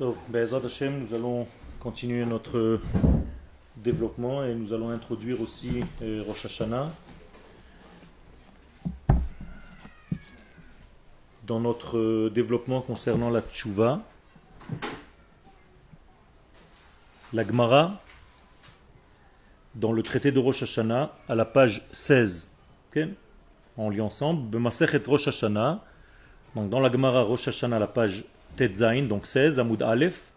Nous allons continuer notre développement et nous allons introduire aussi euh, Rosh Hashanah dans notre euh, développement concernant la Tchouva. La Gemara, dans le traité de Rosh Hashanah, à la page 16. ok? On lit ensemble. Rosh Hashanah. Donc dans la Gemara Rosh Hashanah, à la page Tetzain, donc 16, Amoud Aleph.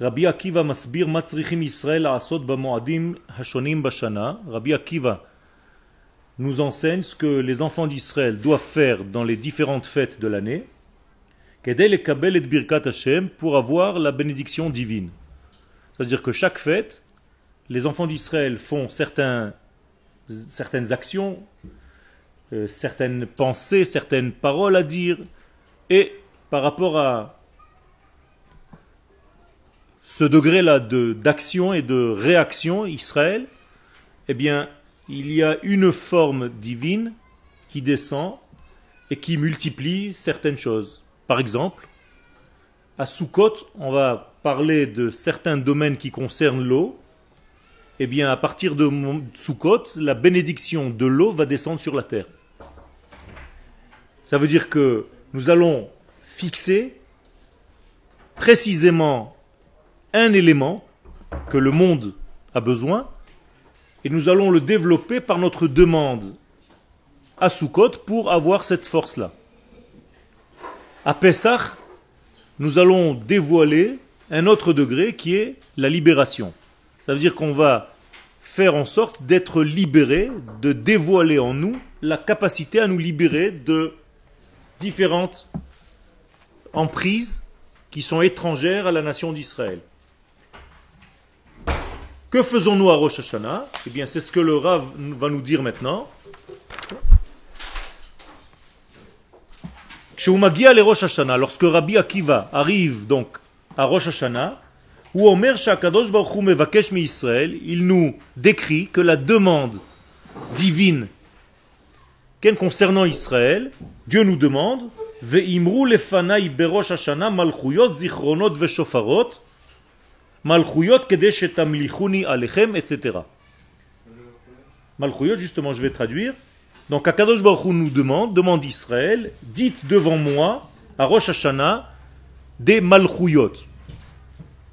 Rabbi Akiva masbir Israël asot b'moadim hashonim bashana. Rabbi Akiva nous enseigne ce que les enfants d'Israël doivent faire dans les différentes fêtes de l'année. Kedel et kabel et birkat Hashem pour avoir la bénédiction divine. C'est-à-dire que chaque fête, les enfants d'Israël font certaines actions, euh, certaines pensées, certaines paroles à dire, et par rapport à ce degré-là de- d'action et de réaction, Israël, eh bien, il y a une forme divine qui descend et qui multiplie certaines choses. Par exemple, à Sukkot, on va parler de certains domaines qui concernent l'eau. Eh bien, à partir de Sukkot, la bénédiction de l'eau va descendre sur la terre. Ça veut dire que nous allons fixer précisément un élément que le monde a besoin et nous allons le développer par notre demande à Sukkot pour avoir cette force-là. À Pessah, nous allons dévoiler un autre degré qui est la libération. Ça veut dire qu'on va faire en sorte d'être libéré, de dévoiler en nous la capacité à nous libérer de différentes emprises qui sont étrangères à la nation d'Israël. Que faisons-nous à Rosh Hashanah? Eh bien, c'est ce que le Rav va nous dire maintenant. Sheumagia le Rosh Hashanah, lorsque Rabbi Akiva arrive donc à Rosh Hashanah, où Omer Shakadosh Baruch Hu mevakesh Israël, il nous décrit que la demande divine concernant Israël, Dieu nous demande Shetamlichuni alechem, etc. Justement, je vais traduire. Donc, Akadosh Baruch Hu nous demande, demande Israël, dites devant moi, à Rosh Hashanah, des malchuyot.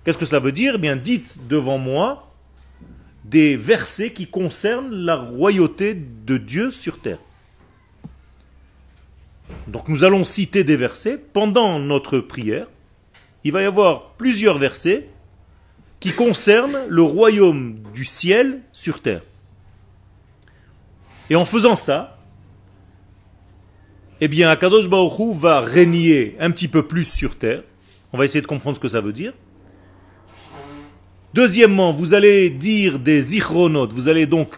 Qu'est-ce que cela veut dire? Eh bien, dites devant moi des versets qui concernent la royauté de Dieu sur terre. Donc nous allons citer des versets pendant notre prière. Il va y avoir plusieurs versets qui concernent le royaume du ciel sur terre. Et en faisant ça, eh bien Akadosh Baruch va régner un petit peu plus sur terre. On va essayer de comprendre ce que ça veut dire. Deuxièmement, vous allez dire des zichronotes, vous allez donc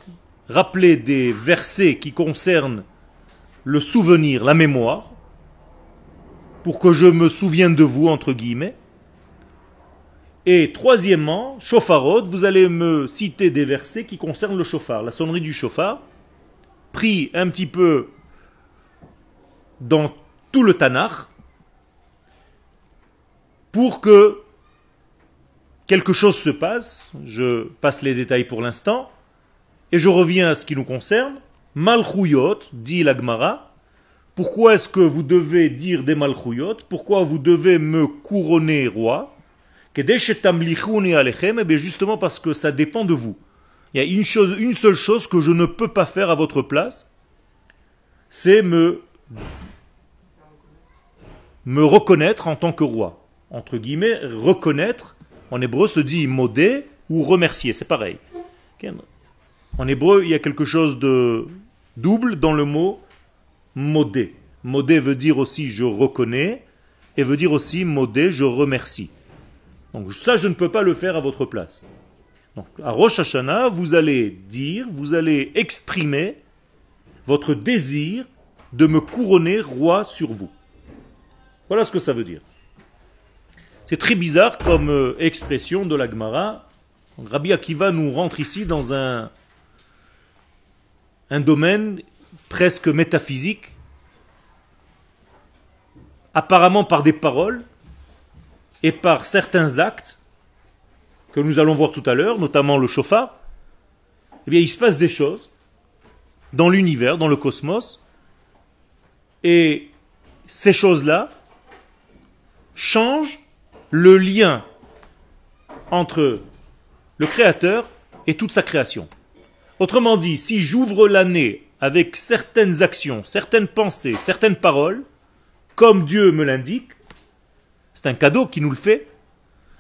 rappeler des versets qui concernent le souvenir, la mémoire, pour que je me souvienne de vous, entre guillemets. Et troisièmement, shofarot, vous allez me citer des versets qui concernent le chauffard, la sonnerie du chauffard, pris un petit peu dans tout le Tanakh, pour que quelque chose se passe, je passe les détails pour l'instant, et je reviens à ce qui nous concerne. Malchouyot, dit la Gemara, pourquoi est-ce que vous devez dire des malchouyot Pourquoi vous devez me couronner roi? Alechem, Eh justement parce que ça dépend de vous. Il y a une, chose, une seule chose que je ne peux pas faire à votre place, c'est me, me reconnaître en tant que roi. Entre guillemets, reconnaître, en hébreu se dit modé ou remercier, c'est pareil. En hébreu, il y a quelque chose de double dans le mot modé. Modé veut dire aussi je reconnais et veut dire aussi modé je remercie. Donc ça, je ne peux pas le faire à votre place. Donc à Rosh Hashanah, vous allez dire, vous allez exprimer votre désir de me couronner roi sur vous. Voilà ce que ça veut dire. C'est très bizarre comme euh, expression de la Gemara. Rabbi Akiva nous rentre ici dans un, un domaine presque métaphysique, apparemment par des paroles, et par certains actes que nous allons voir tout à l'heure, notamment le chauffard, eh bien il se passe des choses dans l'univers, dans le cosmos, et ces choses-là changent le lien entre le Créateur et toute sa création. Autrement dit, si j'ouvre l'année avec certaines actions, certaines pensées, certaines paroles, comme Dieu me l'indique, c'est un cadeau qui nous le fait,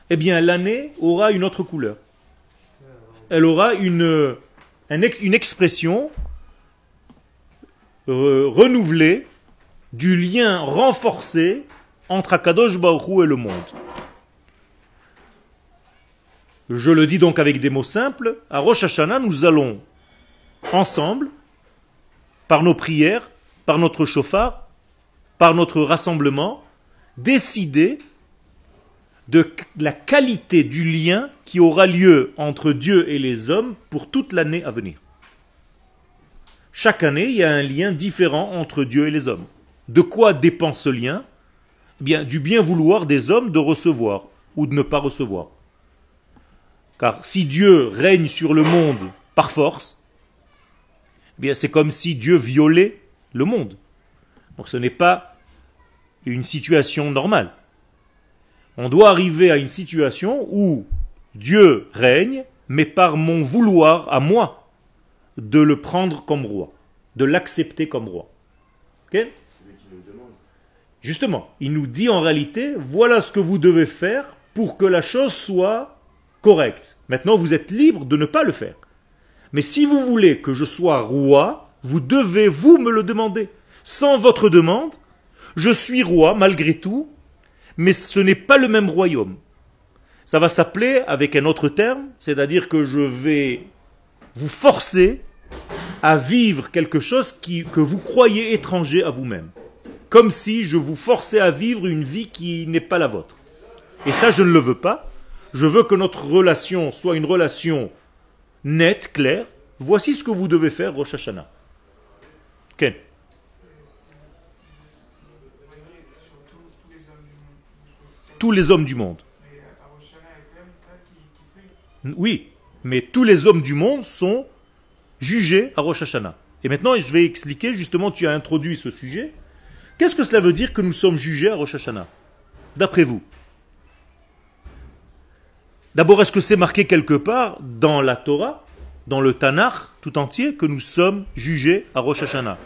eh bien l'année aura une autre couleur. Elle aura une, expression renouvelée du lien renforcé entre Akadosh Baruch et le monde. Je le dis donc avec des mots simples, à Rosh Hashanah, nous allons ensemble, par nos prières, par notre chauffard, par notre rassemblement, décider de la qualité du lien qui aura lieu entre Dieu et les hommes pour toute l'année à venir. Chaque année, il y a un lien différent entre Dieu et les hommes. De quoi dépend ce lien? Eh bien, Du bien vouloir des hommes de recevoir ou de ne pas recevoir. Car si Dieu règne sur le monde par force, eh c'est comme si Dieu violait le monde. Donc ce n'est pas une situation normale. On doit arriver à une situation où Dieu règne, mais par mon vouloir à moi de le prendre comme roi, de l'accepter comme roi. Justement, il nous dit en réalité, voilà ce que vous devez faire pour que la chose soit correct. Maintenant, vous êtes libre de ne pas le faire. Mais si vous voulez que je sois roi, vous devez vous me le demander. Sans votre demande, je suis roi malgré tout, mais ce n'est pas le même royaume. Ça va s'appeler avec un autre terme, c'est-à-dire que je vais vous forcer à vivre quelque chose que vous croyez étranger à vous-même. Comme si je vous forçais à vivre une vie qui n'est pas la vôtre. Et ça, je ne le veux pas je veux que notre relation soit une relation nette, claire. Voici ce que vous devez faire, Rosh Hashanah. Ken Tous les hommes du monde. Oui, mais tous les hommes du monde sont jugés à Rosh Hashanah. Et maintenant, je vais expliquer, justement, tu as introduit ce sujet. Qu'est-ce que cela veut dire que nous sommes jugés à Rosh Hashanah? D'après vous? D'abord, est-ce que c'est marqué quelque part dans la Torah, dans le Tanakh tout entier, que nous sommes jugés à Rosh Hashanah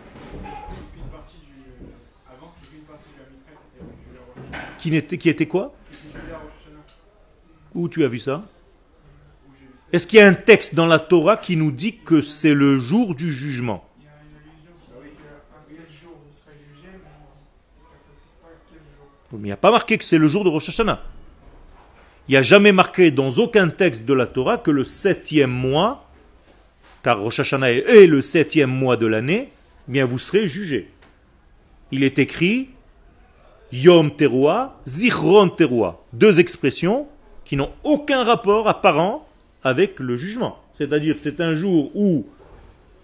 qui était, qui était quoi Où tu as vu ça Est-ce qu'il y a un texte dans la Torah qui nous dit que c'est le jour du jugement il n'y a pas marqué que c'est le jour de Rosh Hashanah. Il n'y a jamais marqué dans aucun texte de la Torah que le septième mois, car Rosh Hashanah est le septième mois de l'année, eh bien vous serez jugé. Il est écrit Yom Teruah, Zichron Teruah. Deux expressions qui n'ont aucun rapport apparent avec le jugement. C'est-à-dire c'est un jour où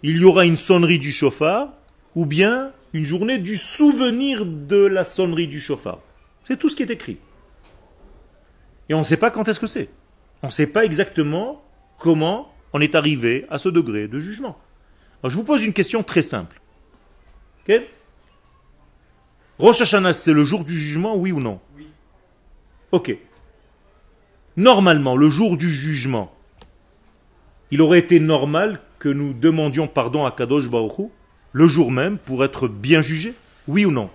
il y aura une sonnerie du chauffard, ou bien une journée du souvenir de la sonnerie du chauffard. C'est tout ce qui est écrit. Et on ne sait pas quand est-ce que c'est. On ne sait pas exactement comment on est arrivé à ce degré de jugement. Alors, je vous pose une question très simple. Ok? Rosh Hashanah, c'est le jour du jugement, oui ou non? Oui. Ok. Normalement, le jour du jugement, il aurait été normal que nous demandions pardon à Kadosh Baruch le jour même pour être bien jugé Oui ou non?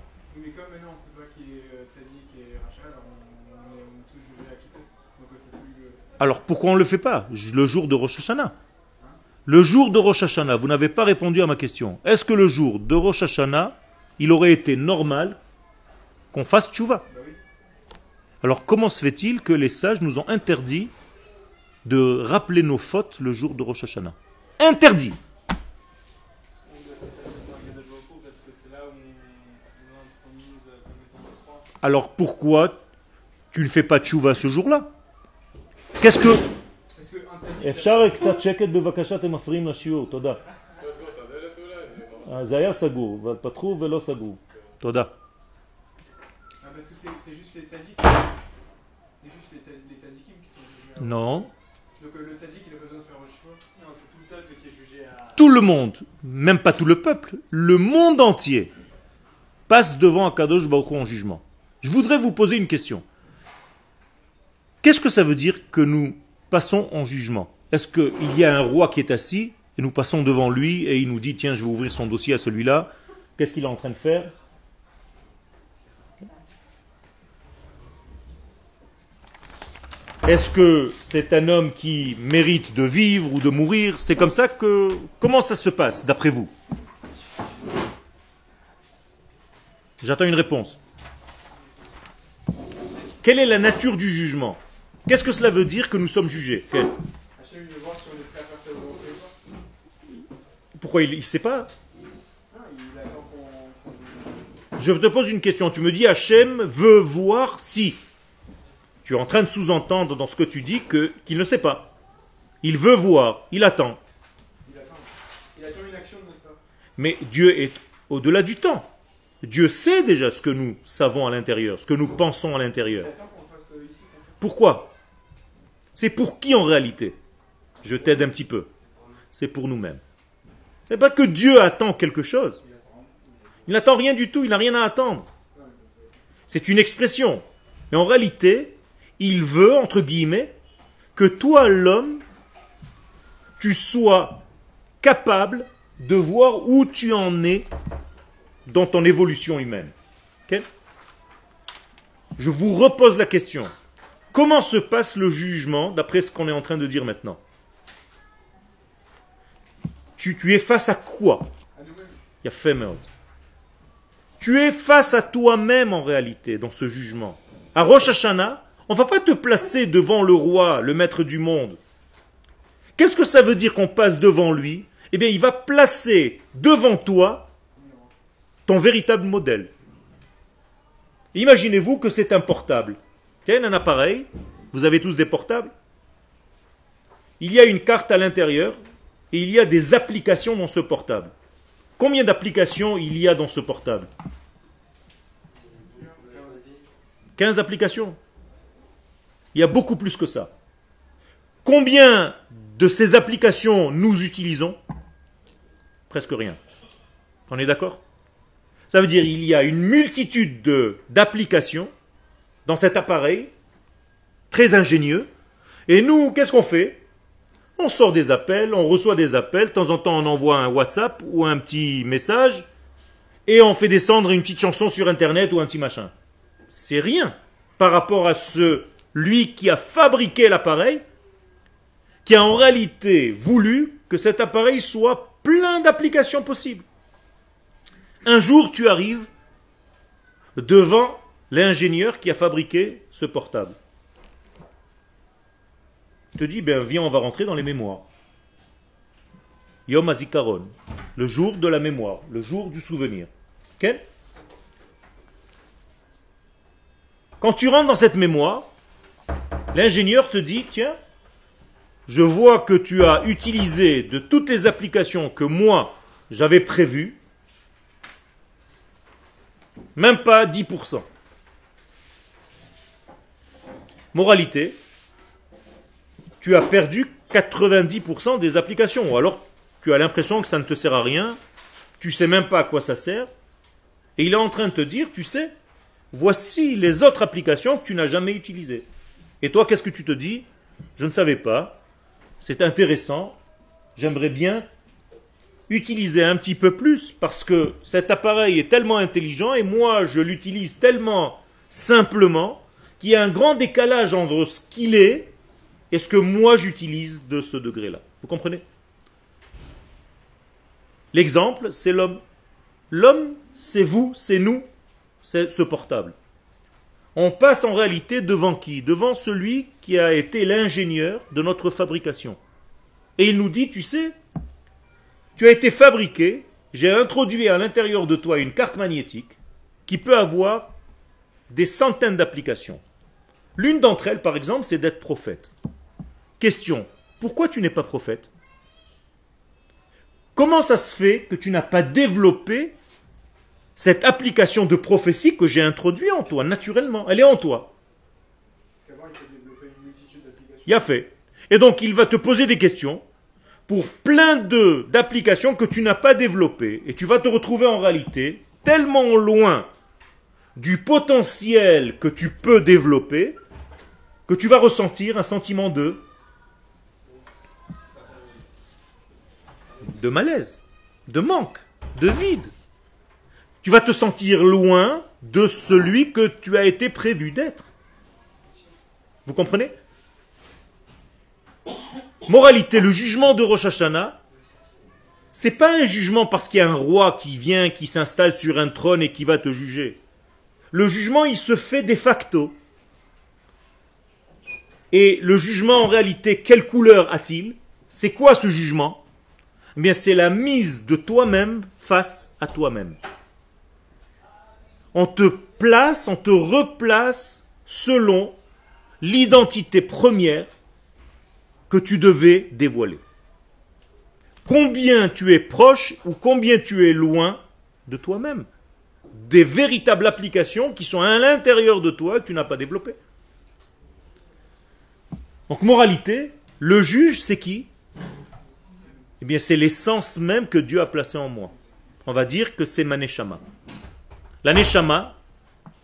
Alors pourquoi on ne le fait pas? Le jour de Rosh Hashanah. Le jour de Rosh Hashanah, vous n'avez pas répondu à ma question. Est-ce que le jour de Rosh Hashanah, il aurait été normal qu'on fasse tchouva? Alors comment se fait-il que les sages nous ont interdit de rappeler nos fautes le jour de Rosh Hashanah? Interdit! Alors pourquoi tu ne fais pas tchouva ce jour-là? Qu'est-ce que... אפשר קצת שקט בבקשה, אתם מפריעים לשיעור, תודה. זה היה סגור, אבל פתחו ולא סגרו. תודה. Non. Donc euh, le tzaddik, il a pas besoin de faire un jugement Non, c'est tout le peuple qui est jugé à. Tout le monde, même pas tout le peuple, le monde entier passe devant Akadosh Baruch Hu en jugement. Je voudrais vous poser une question. Qu'est-ce que ça veut dire que nous passons en jugement? Est-ce qu'il y a un roi qui est assis et nous passons devant lui et il nous dit tiens je vais ouvrir son dossier à celui-là? Qu'est-ce qu'il est en train de faire? Est-ce que c'est un homme qui mérite de vivre ou de mourir? C'est comme ça que... Comment ça se passe, d'après vous? J'attends une réponse. Quelle est la nature du jugement? Qu'est-ce que cela veut dire que nous sommes jugés pas. Pourquoi il ne sait pas qu'on- Je te pose une question. Tu me dis Hachem veut voir si. Tu es en train de sous-entendre dans ce que tu dis que qu'il ne sait pas. Il veut voir, il attend. Il attend. Il attend une action de notre part. Mais Dieu est au-delà du temps. Dieu sait déjà ce que nous savons à l'intérieur, ce que nous pensons à l'intérieur. euh, Pourquoi? C'est pour qui en réalité? Je t'aide un petit peu. C'est pour nous-mêmes. C'est pas que Dieu attend quelque chose. Il n'attend rien du tout, il n'a rien à attendre. C'est une expression. Mais en réalité, il veut, entre guillemets, que toi, l'homme, tu sois capable de voir où tu en es dans ton évolution humaine. Ok? Je vous repose la question. Comment se passe le jugement d'après ce qu'on est en train de dire maintenant tu, es face à quoi. Il a. Tu es face à toi-même en réalité dans ce jugement. À Rosh Hashanah, on va pas te placer devant le roi, le maître du monde. Qu'est-ce que ça veut dire qu'on passe devant lui Eh bien, il va placer devant toi ton véritable modèle. Imaginez-vous que c'est un portable. Un appareil Vous avez tous des portables Il y a une carte à l'intérieur et il y a des applications dans ce portable. Combien d'applications il y a dans ce portable? 15 applications. Il y a beaucoup plus que ça. Combien de ces applications nous utilisons? Presque rien. On est d'accord? Ça veut dire il y a une multitude de- d'applications dans cet appareil, très ingénieux. Et nous, qu'est-ce qu'on fait? On sort des appels, on reçoit des appels, de temps en temps on envoie un WhatsApp ou un petit message, et on fait descendre une petite chanson sur Internet ou un petit machin. C'est rien par rapport à ce, lui qui a fabriqué l'appareil, qui a en réalité voulu que cet appareil soit plein d'applications possibles. Un jour, tu arrives devant l'ingénieur qui a fabriqué ce portable. Te dit, ben viens, on va rentrer dans les mémoires. Yom Hazikaron, le jour de la mémoire, le jour du souvenir. Quand tu rentres dans cette mémoire, l'ingénieur te dit, tiens, je vois que tu as utilisé de toutes les applications que moi j'avais prévues, même pas 10%. Moralité, tu as perdu 90% des applications. Alors, tu as l'impression que ça ne te sert à rien, tu sais même pas à quoi ça sert, et il est en train de te dire, tu sais, voici les autres applications que tu n'as jamais utilisées. Et toi, qu'est-ce que tu te dis? Je ne savais pas, c'est intéressant, j'aimerais bien utiliser un petit peu plus, parce que cet appareil est tellement intelligent, et moi, je l'utilise tellement simplement, qu'il y a un grand décalage entre ce qu'il est et ce que moi j'utilise de ce degré-là. Vous comprenez? L'exemple, c'est l'homme. L'homme, c'est vous, c'est nous, c'est ce portable. On passe en réalité devant qui? Devant celui qui a été l'ingénieur de notre fabrication. Et il nous dit, tu sais, tu as été fabriqué, j'ai introduit à l'intérieur de toi une carte magnétique qui peut avoir des centaines d'applications. L'une d'entre elles, par exemple, c'est d'être prophète. Question, pourquoi tu n'es pas prophète? Comment ça se fait que tu n'as pas développé cette application de prophétie que j'ai introduite en toi, naturellement? Elle est en toi. Parce qu'avant, il faut développer une multitude d'applications. Il a fait. Et donc il va te poser des questions pour plein de d'applications que tu n'as pas développées. Et tu vas te retrouver en réalité tellement loin du potentiel que tu peux développer que tu vas ressentir un sentiment de de malaise, de manque, de vide. Tu vas te sentir loin de celui que tu as été prévu d'être. Vous comprenez? Moralité, le jugement de Rosh Hashanah, c'est pas un jugement parce qu'il y a un roi qui vient, qui s'installe sur un trône et qui va te juger. Le jugement, il se fait de facto. Et le jugement, en réalité, quelle couleur a-t-il? C'est quoi ce jugement? Eh bien, c'est la mise de toi-même face à toi-même. On te place, on te replace selon l'identité première que tu devais dévoiler. Combien tu es proche ou combien tu es loin de toi-même. Des véritables applications qui sont à l'intérieur de toi que tu n'as pas développées. Donc, moralité, le juge, c'est qui? Eh bien, c'est l'essence même que Dieu a placée en moi. On va dire que c'est ma neshama. La neshama,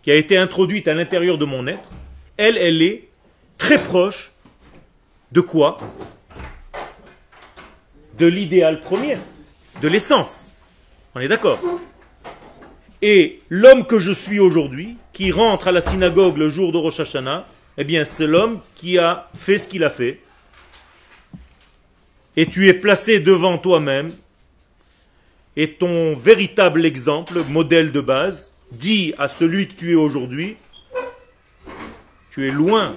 qui a été introduite à l'intérieur de mon être, elle, elle est très proche de quoi? De l'idéal premier, de l'essence. On est d'accord? Et l'homme que je suis aujourd'hui, qui rentre à la synagogue le jour de Rosh Hashanah, eh bien c'est l'homme qui a fait ce qu'il a fait. Et tu es placé devant toi-même. Et ton véritable exemple, modèle de base, dit à celui que tu es aujourd'hui, tu es loin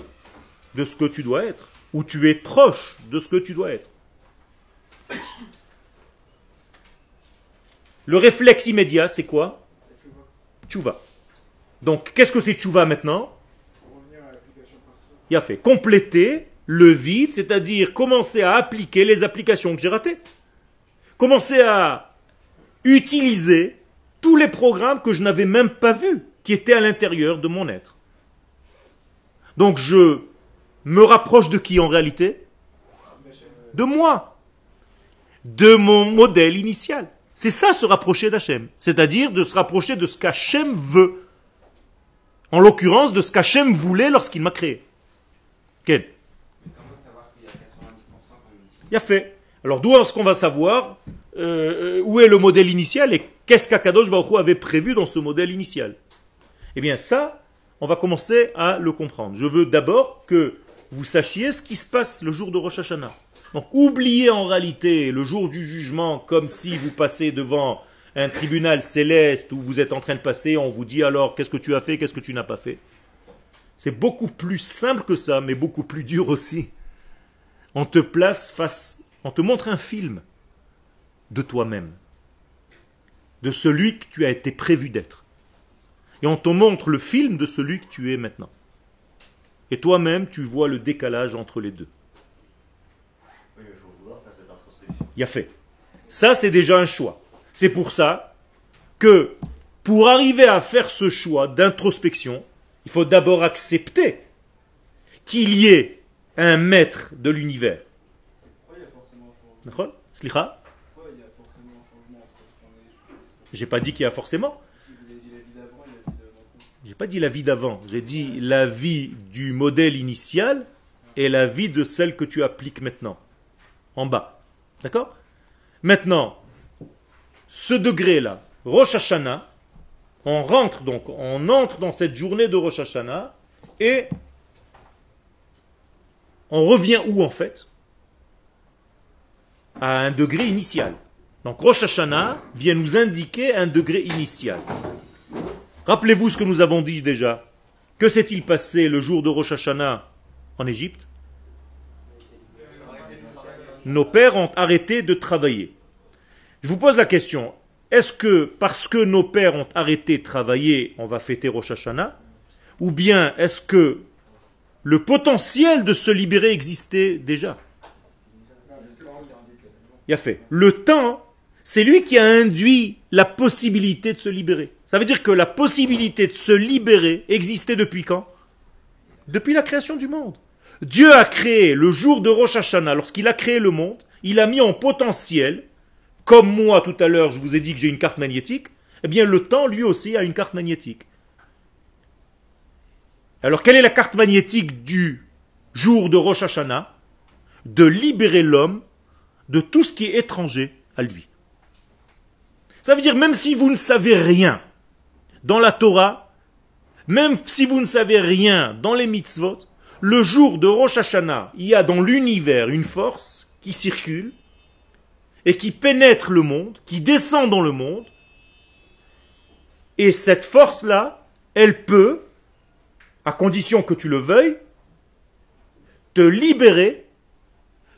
de ce que tu dois être, ou tu es proche de ce que tu dois être. Le réflexe immédiat, c'est quoi? Tchouva. Donc, qu'est-ce que c'est tchouva maintenant Pour revenir à l'application principale. Il a fait compléter le vide, c'est-à-dire commencer à appliquer les applications que j'ai ratées. Commencer à utiliser tous les programmes que je n'avais même pas vus, qui étaient à l'intérieur de mon être. Donc je me rapproche de qui en réalité? De moi. De mon modèle initial. C'est ça se rapprocher d'Hachem. C'est-à-dire de se rapprocher de ce qu'Hachem veut. En l'occurrence, de ce qu'Hachem voulait lorsqu'il m'a créé. Quel? Qu'il y a 90% comme il dit Il a fait. Alors d'où est-ce qu'on va savoir euh, où est le modèle initial et qu'est-ce qu'Akadosh Baruch avait prévu dans ce modèle initial? Eh bien ça, on va commencer à le comprendre. Je veux d'abord que vous sachiez ce qui se passe le jour de Rosh Hashanah. Donc oubliez en réalité le jour du jugement comme si vous passez devant un tribunal céleste où vous êtes en train de passer, on vous dit alors qu'est-ce que tu as fait, qu'est-ce que tu n'as pas fait. C'est beaucoup plus simple que ça, mais beaucoup plus dur aussi. On te place face, on te montre un film de toi-même, de celui que tu as été prévu d'être. Et on te montre le film de celui que tu es maintenant. Et toi-même, tu vois le décalage entre les deux. Oui, mais il faut vouloir faire cette introspection. Il y a fait. Ça, c'est déjà un choix. C'est pour ça que pour arriver à faire ce choix d'introspection, il faut d'abord accepter qu'il y ait un maître de l'univers. Pourquoi il y a forcément un changement? D'accord? Slicha? Pourquoi il y a forcément un changement entre ce qu'on est et ce J'ai pas dit qu'il y a forcément. J'ai pas dit la vie d'avant. J'ai dit la vie du modèle initial et la vie de celle que tu appliques maintenant. En bas. D'accord? Maintenant, ce degré-là, Rosh Hashanah, on rentre donc, on entre dans cette journée de Rosh Hashanah et on revient où en fait? À un degré initial. Donc Rosh Hashanah vient nous indiquer un degré initial. Rappelez-vous ce que nous avons dit déjà. Que s'est-il passé le jour de Rosh Hashanah en Égypte? Nos pères ont arrêté de travailler. Je vous pose la question. Est-ce que parce que nos pères ont arrêté de travailler, on va fêter Rosh Hashanah? Ou bien est-ce que le potentiel de se libérer existait déjà? Il a fait. Le temps, c'est lui qui a induit la possibilité de se libérer. Ça veut dire que la possibilité de se libérer existait depuis quand? Depuis la création du monde. Dieu a créé le jour de Rosh Hashanah, lorsqu'il a créé le monde, il a mis en potentiel, comme moi tout à l'heure je vous ai dit que j'ai une carte magnétique, eh bien le temps lui aussi a une carte magnétique. Alors quelle est la carte magnétique du jour de Rosh Hashanah? De libérer l'homme de tout ce qui est étranger à lui. Ça veut dire même si vous ne savez rien dans la Torah, même si vous ne savez rien dans les mitzvot, le jour de Rosh Hashanah, il y a dans l'univers une force qui circule et qui pénètre le monde, qui descend dans le monde, et cette force-là, elle peut, à condition que tu le veuilles, te libérer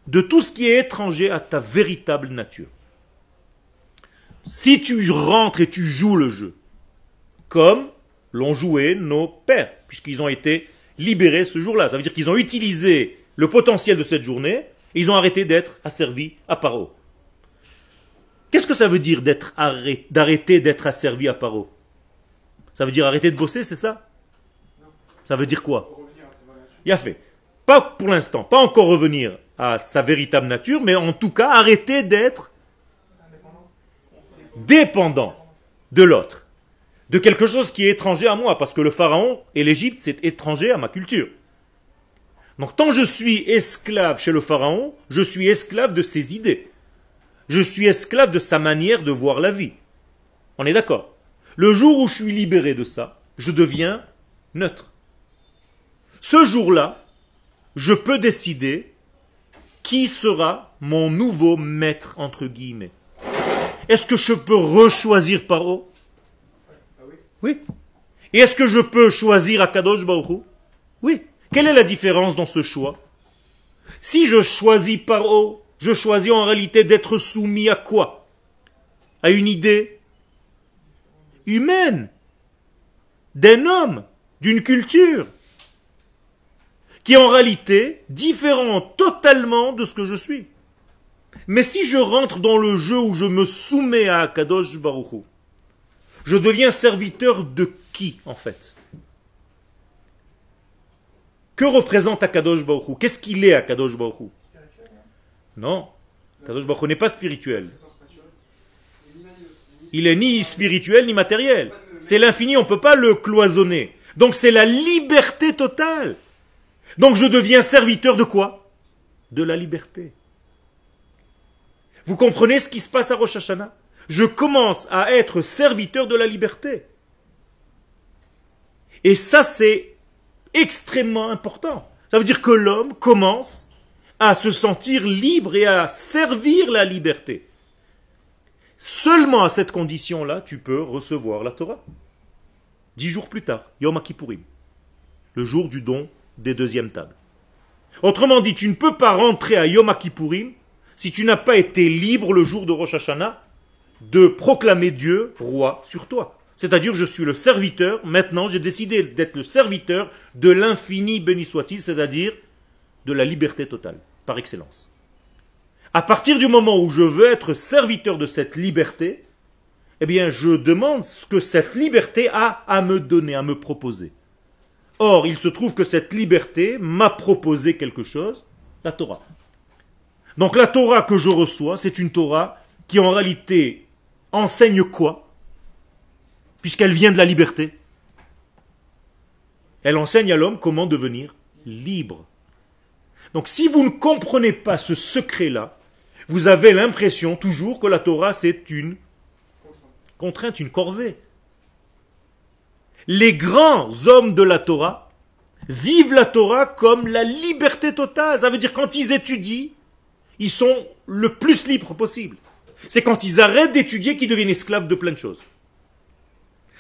de tout ce qui est étranger à ta véritable nature. Si tu rentres et tu joues le jeu, comme l'ont joué nos pères, puisqu'ils ont été libérés ce jour-là, ça veut dire qu'ils ont utilisé le potentiel de cette journée, et ils ont arrêté d'être asservis à Paro. Qu'est-ce que ça veut dire d'être d'arrêter d'être asservi à Paro? Ça veut dire arrêter de bosser, c'est ça? Ça veut dire quoi? Il a fait. Pas pour l'instant, pas encore revenir à sa véritable nature, mais en tout cas arrêter d'être dépendant de l'autre, de quelque chose qui est étranger à moi, parce que le pharaon et l'Égypte, c'est étranger à ma culture. Donc tant je suis esclave chez le pharaon, je suis esclave de ses idées. Je suis esclave de sa manière de voir la vie. On est d'accord Le jour où je suis libéré de ça, je deviens neutre. Ce jour-là, je peux décider qui sera mon nouveau maître, entre guillemets. Est-ce que je peux rechoisir Paro? Oui. Et est-ce que je peux choisir Akadosh Baruch Oui. Quelle est la différence dans ce choix? Si je choisis Paro, je choisis en réalité d'être soumis à quoi? À une idée humaine, d'un homme, d'une culture, qui est en réalité différent totalement de ce que je suis. Mais si je rentre dans le jeu où je me soumets à Akadosh Baruch Hu, je deviens serviteur de qui en fait? Que représente Akadosh Baruch Hu? Qu'est-ce qu'il est Akadosh Baruch Hu? Non, Akadosh Baruch n'est pas spirituel. Il est ni spirituel ni matériel. C'est l'infini, on ne peut pas le cloisonner. Donc c'est la liberté totale. Donc je deviens serviteur de quoi? De la liberté. Vous comprenez ce qui se passe à Rosh Hashanah? Je commence à être serviteur de la liberté. Et ça, c'est extrêmement important. Ça veut dire que l'homme commence à se sentir libre et à servir la liberté. Seulement à cette condition-là, tu peux recevoir la Torah. Dix jours plus tard, Yom Kippourim, le jour du don des deuxièmes tables. Autrement dit, tu ne peux pas rentrer à Yom Kippourim si tu n'as pas été libre le jour de Rosh Hashanah de proclamer Dieu roi sur toi. C'est-à-dire, je suis le serviteur, maintenant j'ai décidé d'être le serviteur de l'infini béni soit-il, c'est-à-dire de la liberté totale, par excellence. À partir du moment où je veux être serviteur de cette liberté, eh bien, je demande ce que cette liberté a à me donner, à me proposer. Or, il se trouve que cette liberté m'a proposé quelque chose, la Torah. Donc la Torah que je reçois, c'est une Torah qui en réalité enseigne quoi? Puisqu'elle vient de la liberté. Elle enseigne à l'homme comment devenir libre. Donc si vous ne comprenez pas ce secret-là, vous avez l'impression toujours que la Torah c'est une contrainte, une corvée. Les grands hommes de la Torah vivent la Torah comme la liberté totale. Ça veut dire quand ils étudient, ils sont le plus libres possible. C'est quand ils arrêtent d'étudier qu'ils deviennent esclaves de plein de choses.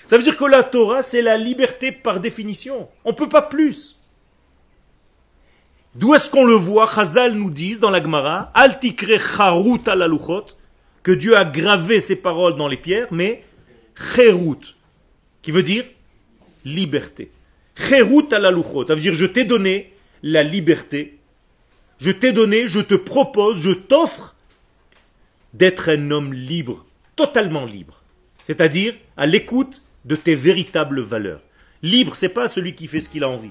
Ça veut dire que la Torah, c'est la liberté par définition. On ne peut pas plus. D'où est-ce qu'on le voit Chazal nous dit dans la Gemara, Al tikre charut al aluchot, que Dieu a gravé ses paroles dans les pierres, mais cherut, qui veut dire liberté. Cherut al aluchot, ça veut dire je t'ai donné la liberté, je t'ai donné, je te propose, je t'offre d'être un homme libre, totalement libre. C'est-à-dire à l'écoute de tes véritables valeurs. Libre, c'est pas celui qui fait ce qu'il a envie.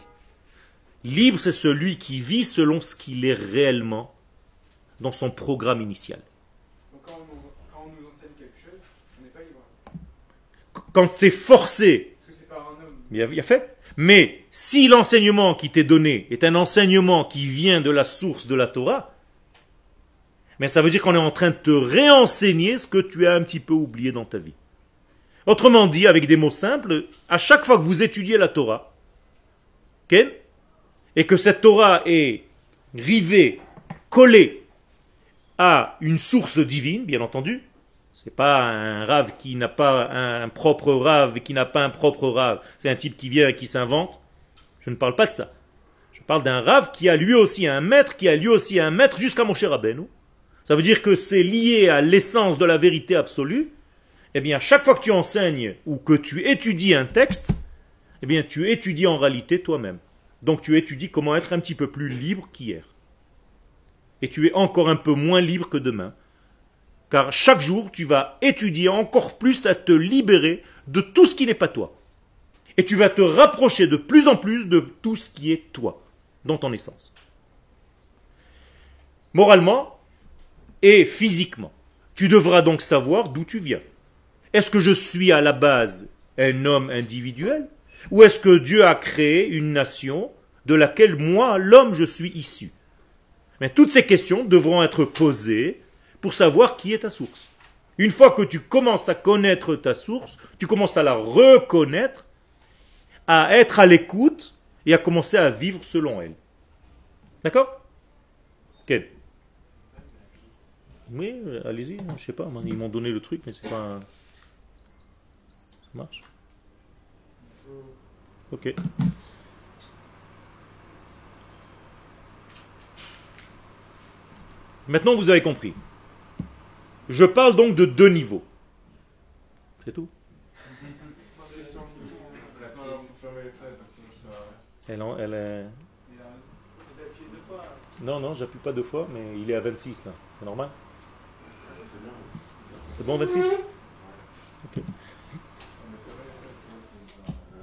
Libre, c'est celui qui vit selon ce qu'il est réellement dans son programme initial. Donc quand on, nous, quand on nous enseigne quelque chose, on n'est pas libre. Quand c'est forcé, Parce que c'est par un homme. il y a, il a fait. Mais si l'enseignement qui t'est donné est un enseignement qui vient de la source de la Torah, mais ça veut dire qu'on est en train de te réenseigner ce que tu as un petit peu oublié dans ta vie. Autrement dit, avec des mots simples, à chaque fois que vous étudiez la Torah, et que cette Torah est rivée, collée à une source divine, bien entendu, c'est pas un rave qui n'a pas un propre rave qui n'a pas un propre rave. C'est un type qui vient et qui s'invente. Je ne parle pas de ça. Je parle d'un rave qui a lui aussi un maître, qui a lui aussi un maître jusqu'à mon cher Rabbeinu. Ça veut dire que c'est lié à l'essence de la vérité absolue. Eh bien, chaque fois que tu enseignes ou que tu étudies un texte, eh bien, tu étudies en réalité toi-même. Donc, tu étudies comment être un petit peu plus libre qu'hier. Et tu es encore un peu moins libre que demain. Car chaque jour, tu vas étudier encore plus à te libérer de tout ce qui n'est pas toi. Et tu vas te rapprocher de plus en plus de tout ce qui est toi, dans ton essence. Moralement et physiquement. Tu devras donc savoir d'où tu viens. Est-ce que je suis à la base un homme individuel Ou est-ce que Dieu a créé une nation de laquelle moi, l'homme, je suis issu? Mais toutes ces questions devront être posées pour savoir qui est ta source. Une fois que tu commences à connaître ta source, tu commences à la reconnaître, à être à l'écoute et à commencer à vivre selon elle. D'accord? Quel Oui, euh, allez-y, je sais pas, moi, ils m'ont donné le truc, mais c'est pas. Ça marche? Ok. Maintenant, vous avez compris. Je parle donc de deux niveaux. C'est tout? Elle, elle. Non, non, j'appuie pas deux fois, mais il est à 26 là. C'est normal? C'est bon 26 Ok. Euh, il- il- Faut appuyer sur le bouton qui est en Ah, c'est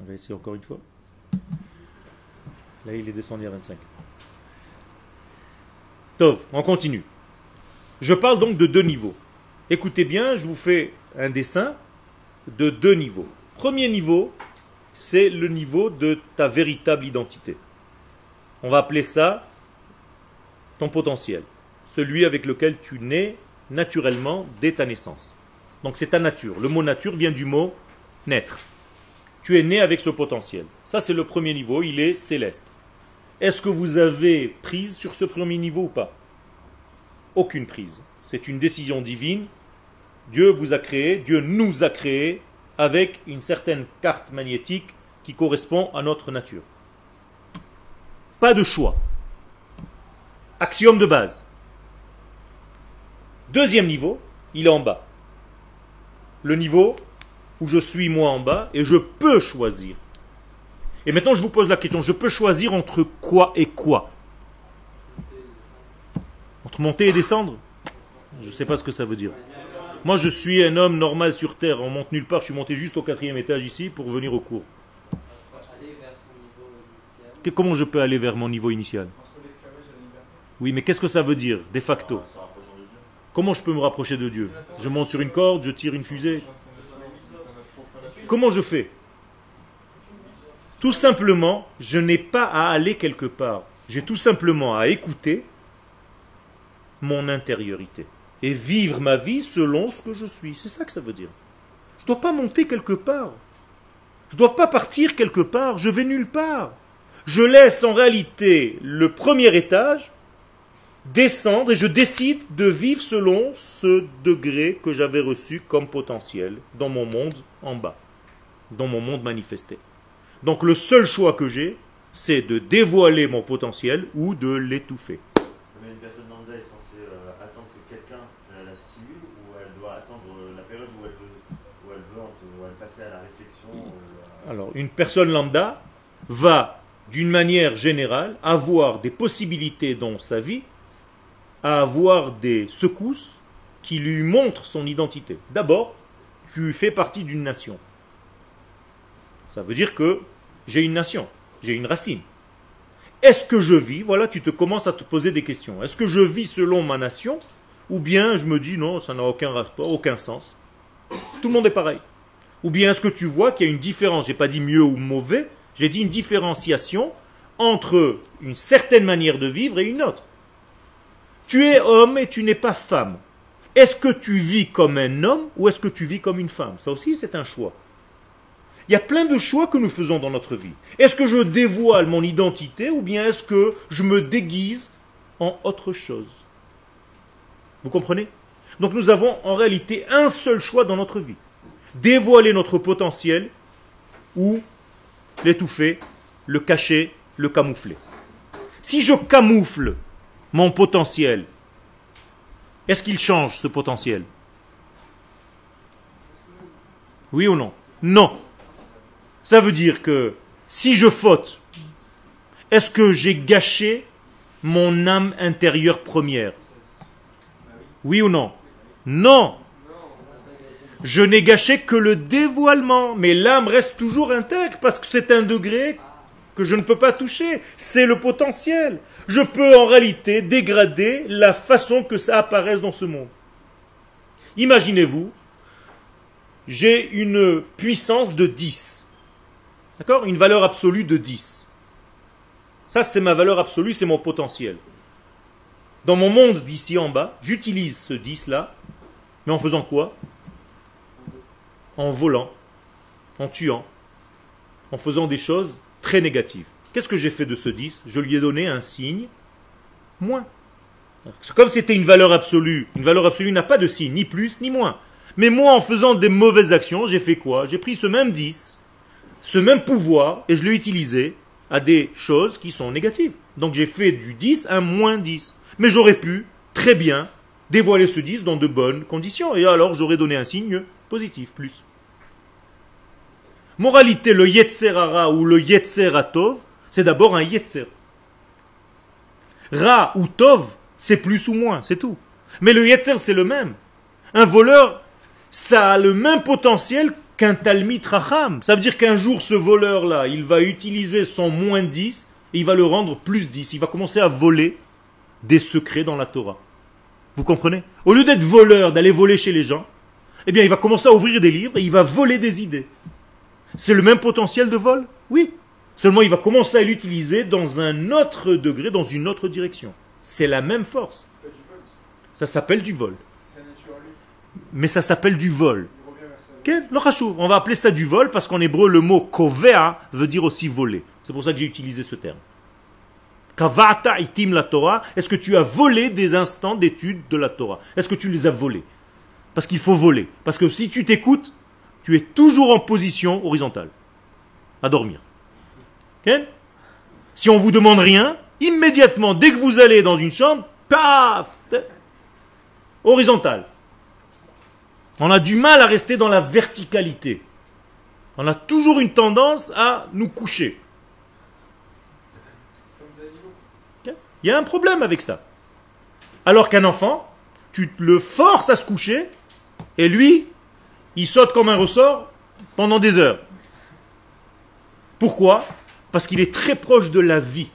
On va essayer encore une fois. Là, il est descendu à 25. Tov, on continue. Je parle donc de deux niveaux. Écoutez bien, je vous fais un dessin de deux niveaux. Premier niveau, c'est le niveau de ta véritable identité. On va appeler ça ton potentiel, celui avec lequel tu nais naturellement dès ta naissance. Donc c'est ta nature. Le mot nature vient du mot naître. Tu es né avec ce potentiel. Ça, c'est le premier niveau, il est céleste. Est-ce que vous avez prise sur ce premier niveau ou pas? Aucune prise. C'est une décision divine. Dieu vous a créé, Dieu nous a créés avec une certaine carte magnétique qui correspond à notre nature. Pas de choix. Axiome de base. Deuxième niveau, il est en bas. Le niveau où je suis moi en bas et je peux choisir. Et maintenant je vous pose la question, je peux choisir entre quoi et quoi? Entre monter et descendre? Je ne sais pas ce que ça veut dire. Moi je suis un homme normal sur Terre, on monte nulle part, je suis monté juste au quatrième étage ici pour venir au cours. Comment je peux aller vers mon niveau initial? Oui, mais qu'est-ce que ça veut dire, de facto Se rapprochant de Dieu. Comment je peux me rapprocher de Dieu? Je monte sur une corde, je tire une fusée. Comment je fais? Tout simplement, je n'ai pas à aller quelque part. J'ai tout simplement à écouter mon intériorité et vivre ma vie selon ce que je suis. C'est ça que ça veut dire. Je ne dois pas monter quelque part. Je ne dois pas partir quelque part. Je vais nulle part. Je laisse en réalité le premier étage descendre et je décide de vivre selon ce degré que j'avais reçu comme potentiel dans mon monde en bas, dans mon monde manifesté. Donc le seul choix que j'ai, c'est de dévoiler mon potentiel ou de l'étouffer. Mais une personne lambda est censée euh, attendre que quelqu'un la, la stimule ou elle doit attendre euh, la période où elle veut, où elle veut, où elle passer à la réflexion euh, Alors, une personne lambda va, d'une manière générale, avoir des possibilités dans sa vie à avoir des secousses qui lui montrent son identité. D'abord, tu fais partie d'une nation. Ça veut dire que j'ai une nation, j'ai une racine. Est-ce que je vis Voilà, tu te commences à te poser des questions. Est-ce que je vis selon ma nation Ou bien je me dis non, ça n'a aucun rapport, aucun sens. Tout le monde est pareil. Ou bien est-ce que tu vois qu'il y a une différence J'ai pas dit mieux ou mauvais, j'ai dit une différenciation entre une certaine manière de vivre et une autre. Tu es homme et tu n'es pas femme. Est-ce que tu vis comme un homme ou est-ce que tu vis comme une femme? Ça aussi, c'est un choix. Il y a plein de choix que nous faisons dans notre vie. Est-ce que je dévoile mon identité ou bien est-ce que je me déguise en autre chose? Vous comprenez? Donc nous avons en réalité un seul choix dans notre vie. Dévoiler notre potentiel ou l'étouffer, le cacher, le camoufler. Si je camoufle mon potentiel, est-ce qu'il change ce potentiel? Oui ou non? Non. Ça veut dire que si je faute, est-ce que j'ai gâché mon âme intérieure première? Oui ou non? Non. Je n'ai gâché que le dévoilement, mais l'âme reste toujours intègre parce que c'est un degré que je ne peux pas toucher. C'est le potentiel. Je peux en réalité dégrader la façon que ça apparaisse dans ce monde. Imaginez-vous, j'ai une puissance de 10. D'accord? Une valeur absolue de 10. Ça, c'est ma valeur absolue, c'est mon potentiel. Dans mon monde d'ici en bas, j'utilise ce 10-là, mais en faisant quoi? En volant, en tuant, en faisant des choses très négatives. Qu'est-ce que j'ai fait de ce 10 Je lui ai donné un signe moins. Comme c'était une valeur absolue, une valeur absolue n'a pas de signe, ni plus ni moins. Mais moi, en faisant des mauvaises actions, j'ai fait quoi? J'ai pris ce même 10, ce même pouvoir, et je l'ai utilisé à des choses qui sont négatives. Donc j'ai fait du 10 un moins 10. Mais j'aurais pu, très bien, dévoiler ce 10 dans de bonnes conditions. Et alors j'aurais donné un signe positif, plus. Moralité, le Yetzerara ou le Yetzeratov, c'est d'abord un Yetzer. Ra ou Tov, c'est plus ou moins, c'est tout. Mais le Yetzer, c'est le même. Un voleur, ça a le même potentiel qu'un Talmit Racham. Ça veut dire qu'un jour, ce voleur-là, il va utiliser son moins 10 et il va le rendre plus 10. Il va commencer à voler des secrets dans la Torah. Vous comprenez? Au lieu d'être voleur, d'aller voler chez les gens, eh bien, il va commencer à ouvrir des livres et il va voler des idées. C'est le même potentiel de vol? Oui. Seulement, il va commencer à l'utiliser dans un autre degré, dans une autre direction. C'est la même force. Ça s'appelle du vol. Mais ça s'appelle du vol. On va appeler ça du vol parce qu'en hébreu, le mot kovea veut dire aussi voler. C'est pour ça que j'ai utilisé ce terme. Kavata itim la Torah. Est-ce que tu as volé des instants d'étude de la Torah? Est-ce que tu les as volés? Parce qu'il faut voler. Parce que si tu t'écoutes, tu es toujours en position horizontale. À dormir. Si on vous demande rien, immédiatement, dès que vous allez dans une chambre, paf Horizontale. On a du mal à rester dans la verticalité. On a toujours une tendance à nous coucher. Il y a un problème avec ça. Alors qu'un enfant, tu le forces à se coucher, et lui, il saute comme un ressort pendant des heures. Pourquoi? Parce qu'il est très proche de la vie.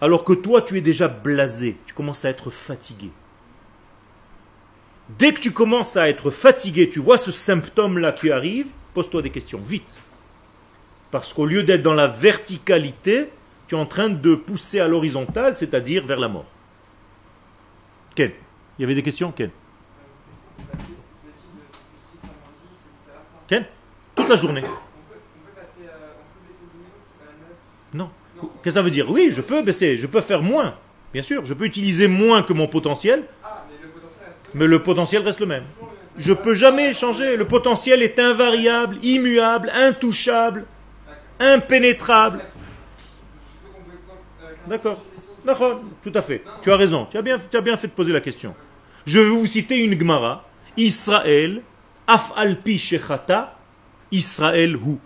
Alors que toi, tu es déjà blasé, tu commences à être fatigué. Dès que tu commences à être fatigué, tu vois ce symptôme-là qui arrive, pose-toi des questions, vite. Parce qu'au lieu d'être dans la verticalité, tu es en train de pousser à l'horizontale, c'est-à-dire vers la mort. Ken Il y avait des questions Ken? Ken? Toute la journée. on peut, on peut passer, euh, on peut baisser de niveau à 9 Non. Non. Qu'est-ce que ça veut dire Oui, je peux baisser, je peux faire moins. Bien sûr, je peux utiliser moins que mon potentiel, Ah, mais le potentiel reste mais le potentiel reste le même. Je peux jamais changer. Le potentiel est invariable, immuable, intouchable, impénétrable. D'accord. D'accord, tout à fait. Tu as raison. Tu as bien, tu as bien fait de poser la question. Je vais vous citer une Gemara. Israël, af alpi shechata, Israël hu.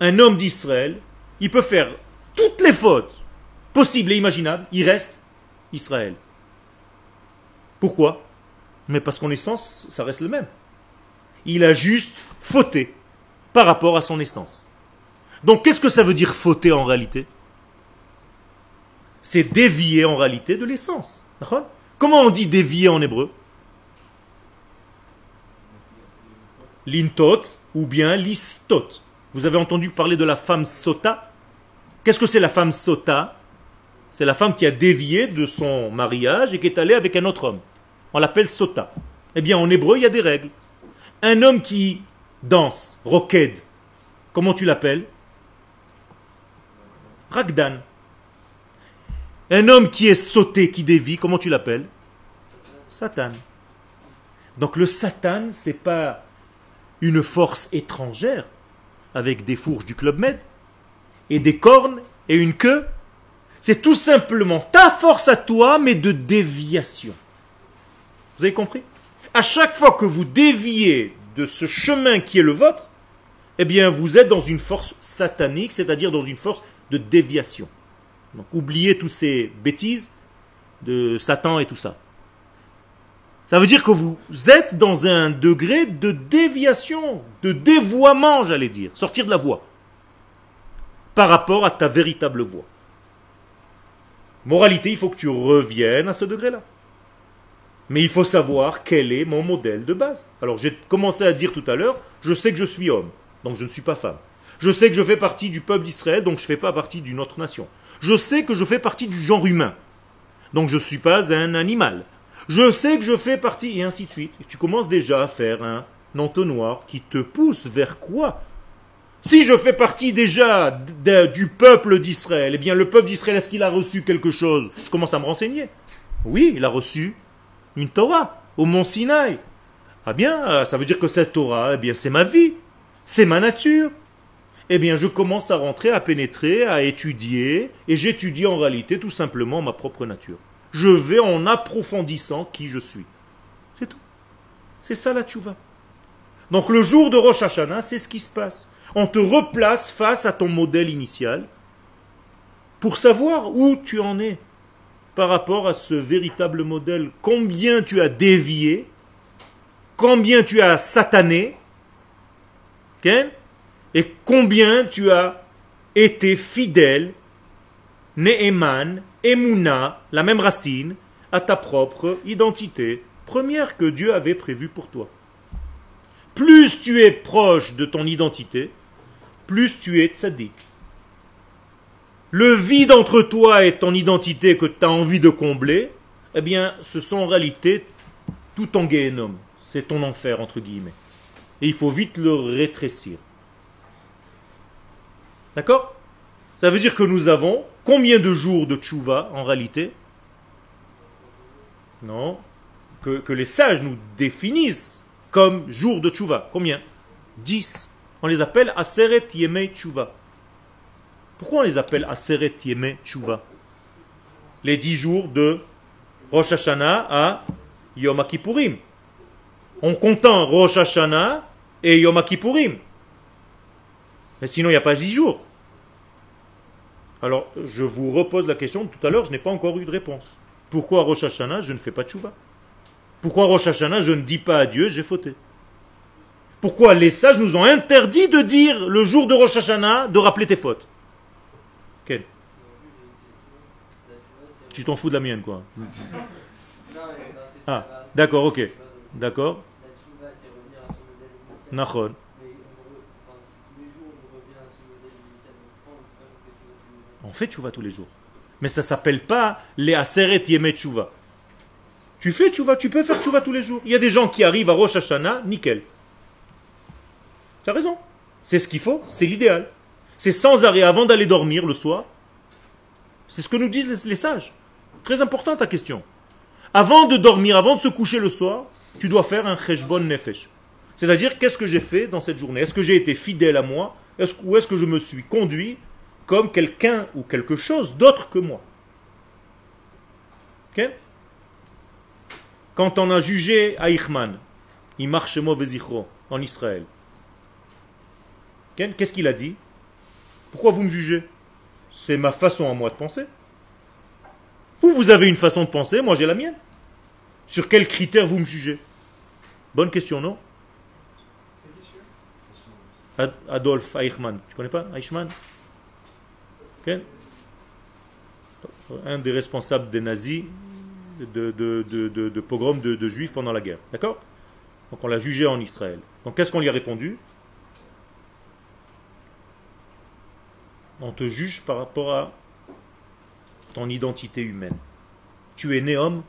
Un homme d'Israël, il peut faire toutes les fautes possibles et imaginables, il reste Israël. Pourquoi? Mais parce qu'en essence, ça reste le même. Il a juste fauté par rapport à son essence. Donc qu'est-ce que ça veut dire fauter en réalité? C'est dévier en réalité de l'essence. Comment on dit dévier en hébreu? Lintot ou bien listot. Vous avez entendu parler de la femme sota? Qu'est-ce que c'est la femme sota? C'est la femme qui a dévié de son mariage et qui est allée avec un autre homme. On l'appelle sota. Eh bien, en hébreu, il y a des règles. Un homme qui danse, roked, comment tu l'appelles? Ragdan. Un homme qui est sauté, qui dévie, comment tu l'appelles? Satan. Donc le Satan, c'est pas une force étrangère avec des fourches du Club Med et des cornes et une queue. C'est tout simplement ta force à toi, mais de déviation. Vous avez compris? À chaque fois que vous déviez de ce chemin qui est le vôtre, eh bien vous êtes dans une force satanique, c'est-à-dire dans une force de déviation. Donc oubliez toutes ces bêtises de Satan et tout ça. Ça veut dire que vous êtes dans un degré de déviation, de dévoiement, j'allais dire, sortir de la voie, par rapport à ta véritable voie. Moralité, il faut que tu reviennes à ce degré-là. Mais il faut savoir quel est mon modèle de base. Alors j'ai commencé à dire tout à l'heure, je sais que je suis homme, donc je ne suis pas femme. Je sais que je fais partie du peuple d'Israël, donc je ne fais pas partie d'une autre nation. Je sais que je fais partie du genre humain, donc je ne suis pas un animal. Je sais que je fais partie, et ainsi de suite. Tu commences déjà à faire un entonnoir qui te pousse vers quoi? Si je fais partie déjà du peuple d'Israël, eh bien le peuple d'Israël, est-ce qu'il a reçu quelque chose? Je commence à me renseigner. Oui, il a reçu une Torah au mont Sinaï. Ah bien, ça veut dire que cette Torah, eh bien c'est ma vie, c'est ma nature. Eh bien, je commence à rentrer, à pénétrer, à étudier, et j'étudie en réalité tout simplement ma propre nature je vais en approfondissant qui je suis. C'est tout. C'est ça la tchouva. Donc le jour de Rosh Hashanah, c'est ce qui se passe. On te replace face à ton modèle initial pour savoir où tu en es par rapport à ce véritable modèle. Combien tu as dévié, combien tu as satané, et combien tu as été fidèle, Ne'eman, Emouna, la même racine, à ta propre identité première que Dieu avait prévue pour toi. Plus tu es proche de ton identité, plus tu es tzaddik. Le vide entre toi et ton identité que tu as envie de combler, eh bien, ce sont en réalité tout ton guénom. C'est ton enfer, entre guillemets. Et il faut vite le rétrécir. D'accord? Ça veut dire que nous avons Combien de jours de tchouva en réalité Non. Que, les sages nous définissent comme jours de tchouva? Combien? Dix. On les appelle Aseret Yeme Tchouva. Pourquoi on les appelle Aseret Yeme Tchouva? Les dix jours de Rosh Hashanah à Yom Kippourim. On comptant Rosh Hashanah et Yom Kippourim. Mais sinon, il n'y a pas dix jours. Alors, je vous repose la question. Tout à l'heure, je n'ai pas encore eu de réponse. Pourquoi Rosh Hashanah, je ne fais pas de chouva? Pourquoi Rosh Hashanah, je ne dis pas à Dieu, j'ai fauté? Pourquoi les sages nous ont interdit de dire le jour de Rosh Hashanah, de rappeler tes fautes? Quel Tu t'en fous de la mienne, quoi. Ah, d'accord, ok. D'accord. Nachon. On fait tchouva tous les jours. Mais ça s'appelle pas les aseret yemet tchouva. Tu fais tchouva, tu peux faire tchouva tous les jours. Il y a des gens qui arrivent à Rosh Hashanah, nickel. Tu as raison. C'est ce qu'il faut, c'est l'idéal. C'est sans arrêt avant d'aller dormir le soir. C'est ce que nous disent les, sages. Très important ta question. Avant de dormir, avant de se coucher le soir, tu dois faire un cheshbon nefesh. C'est-à-dire, qu'est-ce que j'ai fait dans cette journée? Est-ce que j'ai été fidèle à moi? Ou est-ce que je me suis conduit comme quelqu'un ou quelque chose d'autre que moi. Quand on a jugé Eichmann, il marche mauvais en Israël, qu'est-ce qu'il a dit? Pourquoi vous me jugez? C'est ma façon à moi de penser. Vous, vous avez une façon de penser, moi j'ai la mienne. Sur quels critères vous me jugez? Bonne question, non? Ad- Adolf Eichmann. Tu connais pas Eichmann? Un des responsables des nazis de, de, de, de- de pogrom de, de juifs pendant la guerre. D'accord? Donc on l'a jugé en Israël. Donc qu'est-ce qu'on lui a répondu? On te juge par rapport à ton identité humaine. Tu es né homme,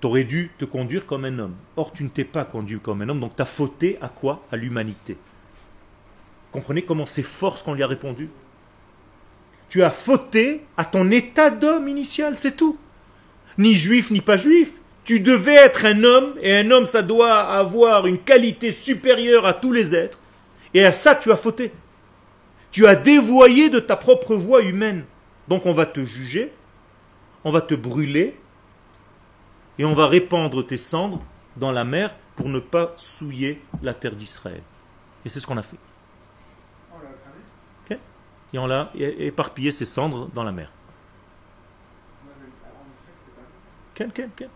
tu aurais dû te conduire comme un homme. Or, tu ne t'es pas conduit comme un homme, donc tu as fauté à quoi? À l'humanité. Comprenez comment c'est fort ce qu'on lui a répondu? Tu as fauté à ton état d'homme initial, c'est tout. Ni juif, ni pas juif. Tu devais être un homme, et un homme, ça doit avoir une qualité supérieure à tous les êtres. Et à ça, tu as fauté. Tu as dévoyé de ta propre voix humaine. Donc on va te juger, on va te brûler, et on va répandre tes cendres dans la mer pour ne pas souiller la terre d'Israël. Et c'est ce qu'on a fait. Et on l'a éparpillé ces cendres dans la mer. Après ils l'ont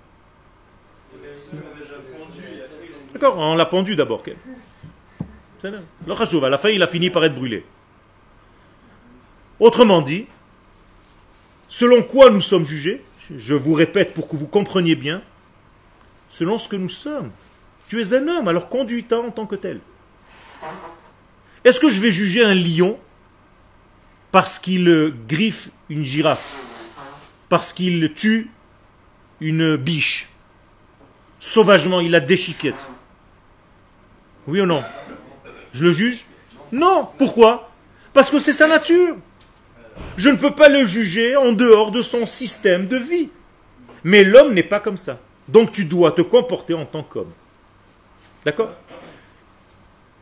D'accord, on l'a pendu d'abord. Le à la fin, il a fini par être brûlé. Autrement dit, selon quoi nous sommes jugés, je vous répète pour que vous compreniez bien, selon ce que nous sommes. Tu es un homme, alors conduis-toi en tant que tel. Est-ce que je vais juger un lion parce qu'il griffe une girafe, parce qu'il tue une biche, sauvagement, il la déchiquette Oui ou non? Je le juge? Non. Pourquoi? Parce que c'est sa nature. Je ne peux pas le juger en dehors de son système de vie. Mais l'homme n'est pas comme ça. Donc tu dois te comporter en tant qu'homme. D'accord?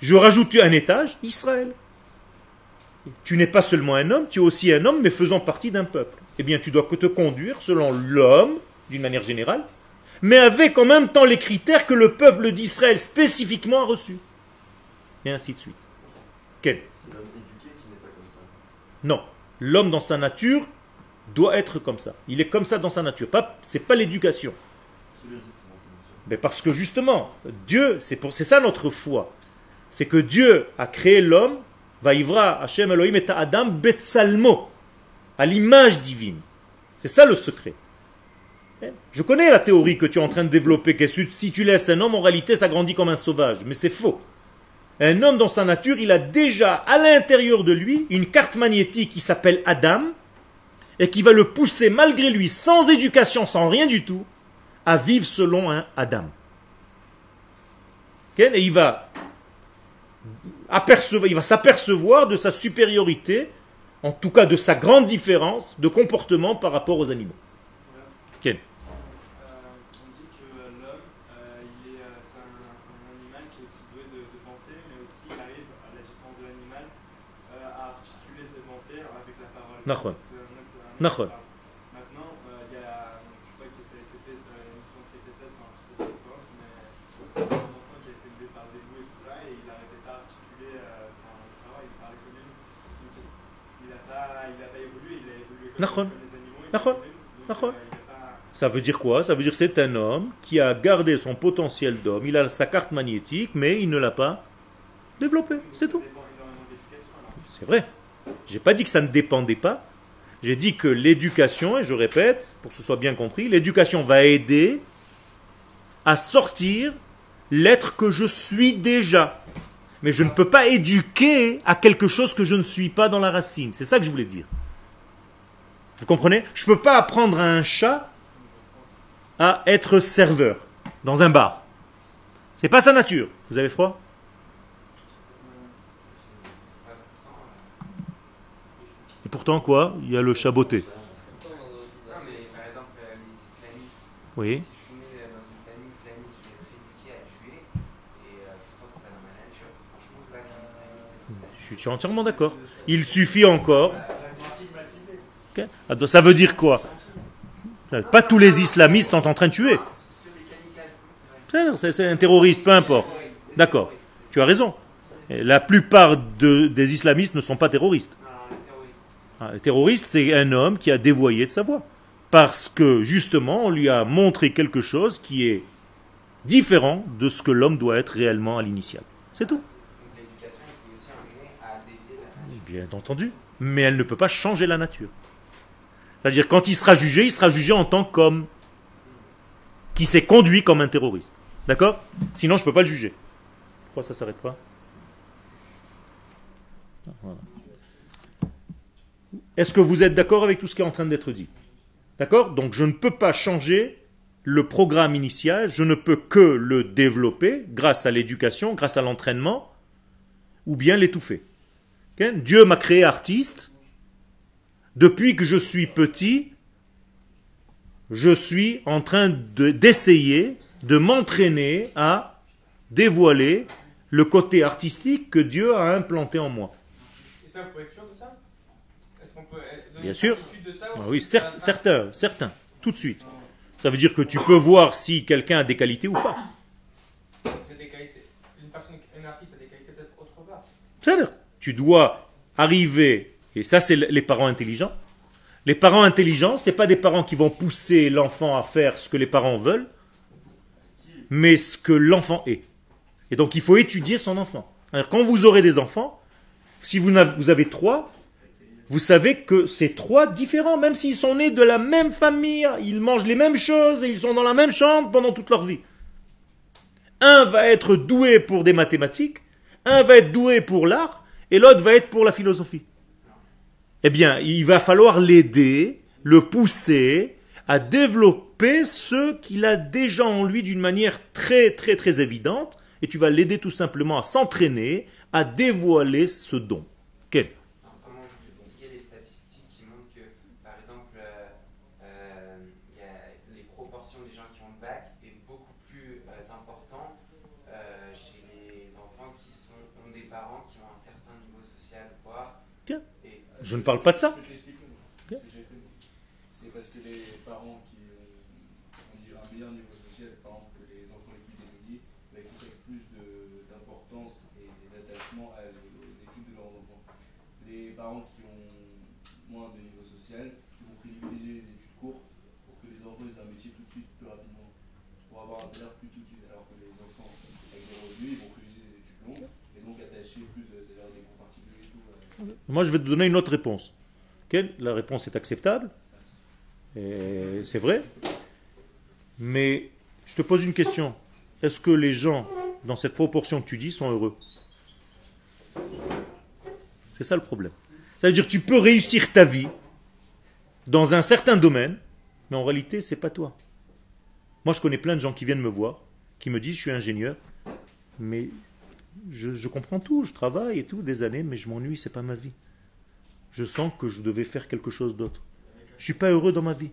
Je rajoute un étage, Israël. Tu n'es pas seulement un homme, tu es aussi un homme, mais faisant partie d'un peuple. Eh bien, tu dois que te conduire selon l'homme, d'une manière générale, mais avec en même temps les critères que le peuple d'Israël spécifiquement a reçus. Et ainsi de suite. Quel? C'est l'homme éduqué qui n'est pas comme ça. Non. L'homme dans sa nature doit être comme ça. Il est comme ça dans sa nature. Pas, c'est pas l'éducation. Mais parce que justement, Dieu, c'est pour, c'est ça notre foi. C'est que Dieu a créé l'homme, Vaivra Hashem Elohim et Adam Betsalmo, à l'image divine. C'est ça le secret. Je connais la théorie que tu es en train de développer, que si tu laisses un homme, en réalité, ça grandit comme un sauvage. Mais c'est faux. Un homme dans sa nature, il a déjà à l'intérieur de lui une carte magnétique qui s'appelle Adam, et qui va le pousser malgré lui, sans éducation, sans rien du tout, à vivre selon un Adam. Et il va apercevoir, il va s'apercevoir de sa supériorité, en tout cas de sa grande différence de comportement par rapport aux animaux dit que euh, l'homme, euh, il est, euh, c'est un, un animal qui est aussi doué de, de penser, mais aussi il arrive, à la différence de l'animal, euh, à articuler ses pensées avec la parole. Nachon. C'est un homme qui- un homme Nachon. qui parle. Maintenant, euh, il y a, je sais pas que ça a été fait, ça, une expérience qui a été faite, enfin, je sais pas si c'est l'expérience, mais un enfant qui a été élevé par des loups et tout ça, et il n'arrivait pas à articuler, euh, enfin, ça va, il parlait comme lui. Donc, il n'a pas, il a pas évolué, il a évolué comme, Nachon. Nachon. Nachon. Ça veut dire quoi? Ça veut dire c'est un homme qui a gardé son potentiel d'homme, il a sa carte magnétique, mais il ne l'a pas développé, c'est tout. C'est vrai. J'ai pas dit que ça ne dépendait pas. J'ai dit que l'éducation, et je répète, pour que ce soit bien compris, l'éducation va aider à sortir l'être que je suis déjà. Mais je ne peux pas éduquer à quelque chose que je ne suis pas dans la racine. C'est ça que je voulais dire. Vous comprenez? Je ne peux pas apprendre à un chat à être serveur dans un bar. C'est pas sa nature. Vous avez froid? Et pourtant quoi? Il y a le les islamistes, Oui. Je suis entièrement d'accord. Il suffit encore. Ah, Ça veut dire quoi? Pas tous les islamistes sont en train de tuer. C'est un terroriste, peu importe. D'accord. Tu as raison. La plupart de- des islamistes ne sont pas terroristes. Terroristes. Ah, Un terroriste, c'est un homme qui a dévoyé de sa voix. Parce que justement, on lui a montré quelque chose qui est différent de ce que l'homme doit être réellement à l'initial. C'est tout. Bien entendu. Mais elle ne peut pas changer la nature. C'est-à-dire, quand il sera jugé, il sera jugé en tant qu'homme qui s'est conduit comme un terroriste. D'accord? Sinon, je ne peux pas le juger. Pourquoi ça ne s'arrête pas? Voilà. Est-ce que vous êtes d'accord avec tout ce qui est en train d'être dit? D'accord? Donc, je ne peux pas changer le programme initial, je ne peux que le développer grâce à l'éducation, grâce à l'entraînement, ou bien l'étouffer. Dieu m'a créé artiste. Depuis que je suis petit, je suis en train de- d'essayer de, m'entraîner à dévoiler le côté artistique que Dieu a implanté en moi. Et ça, vous pouvez être sûr de ça? Est-ce qu'on peut donner Bien une sûr. de ça Ah ou oui, certes, certains, certains, tout de suite. Ça veut dire que tu peux voir si quelqu'un a des qualités ou pas. Des qualités. Une personne, un artiste a des qualités peut-être autre part. C'est-à-dire, tu dois arriver, et ça c'est les parents intelligents. Les parents intelligents, c'est pas des parents qui vont pousser l'enfant à faire ce que les parents veulent, mais ce que l'enfant est. Et donc il faut étudier son enfant. Quand vous aurez des enfants, si vous, n'avez- vous avez trois, vous savez que c'est trois différents, même s'ils sont nés de la même famille, ils mangent les mêmes choses et ils sont dans la même chambre pendant toute leur vie. Un va être doué pour des mathématiques, un va être doué pour l'art, et l'autre va être pour la philosophie. Eh bien, il va falloir l'aider, le pousser à développer ce qu'il a déjà en lui d'une manière très très très évidente, et tu vas l'aider tout simplement à s'entraîner, à dévoiler ce don Non, comment je vous expliquer les statistiques qui montrent que, par exemple, euh, euh, il y a les proportions des gens qui ont le bac est beaucoup plus euh, important euh, chez les enfants qui sont, ont des parents qui ont un certain niveau social, quoi. Tiens. Et Je ne parle pas de ça. Je vais te l'expliquer, moi. Ce que j'ai fait, moi. C'est parce que les parents qui ont on dit, un meilleur niveau social, par exemple, que les enfants les plus démunis, bah, ils consacrent plus de- d'importance et d'attachement à l- aux études de leurs enfants. Les parents qui ont moins de niveau social, ils vont privilégier les études courtes pour que les enfants aient un métier tout de suite, plus rapidement, pour avoir un salaire plus tout de suite. Alors que les enfants avec des revenus, ils vont privilégier les études longues et donc attacher plus de salaire des cours particuliers et tout. ouais. Moi, je vais te donner une autre réponse. La réponse est acceptable. C'est vrai. Mais je te pose une question. Est-ce que les gens, dans cette proportion que tu dis, sont heureux? C'est ça le problème. Ça veut dire que tu peux réussir ta vie dans un certain domaine, mais en réalité, c'est pas toi. Moi, je connais plein de gens qui viennent me voir, qui me disent je suis ingénieur, mais je, comprends tout, je travaille et tout, des années, mais je m'ennuie, c'est pas ma vie. Je sens que je devais faire quelque chose d'autre. Je suis pas heureux dans ma vie.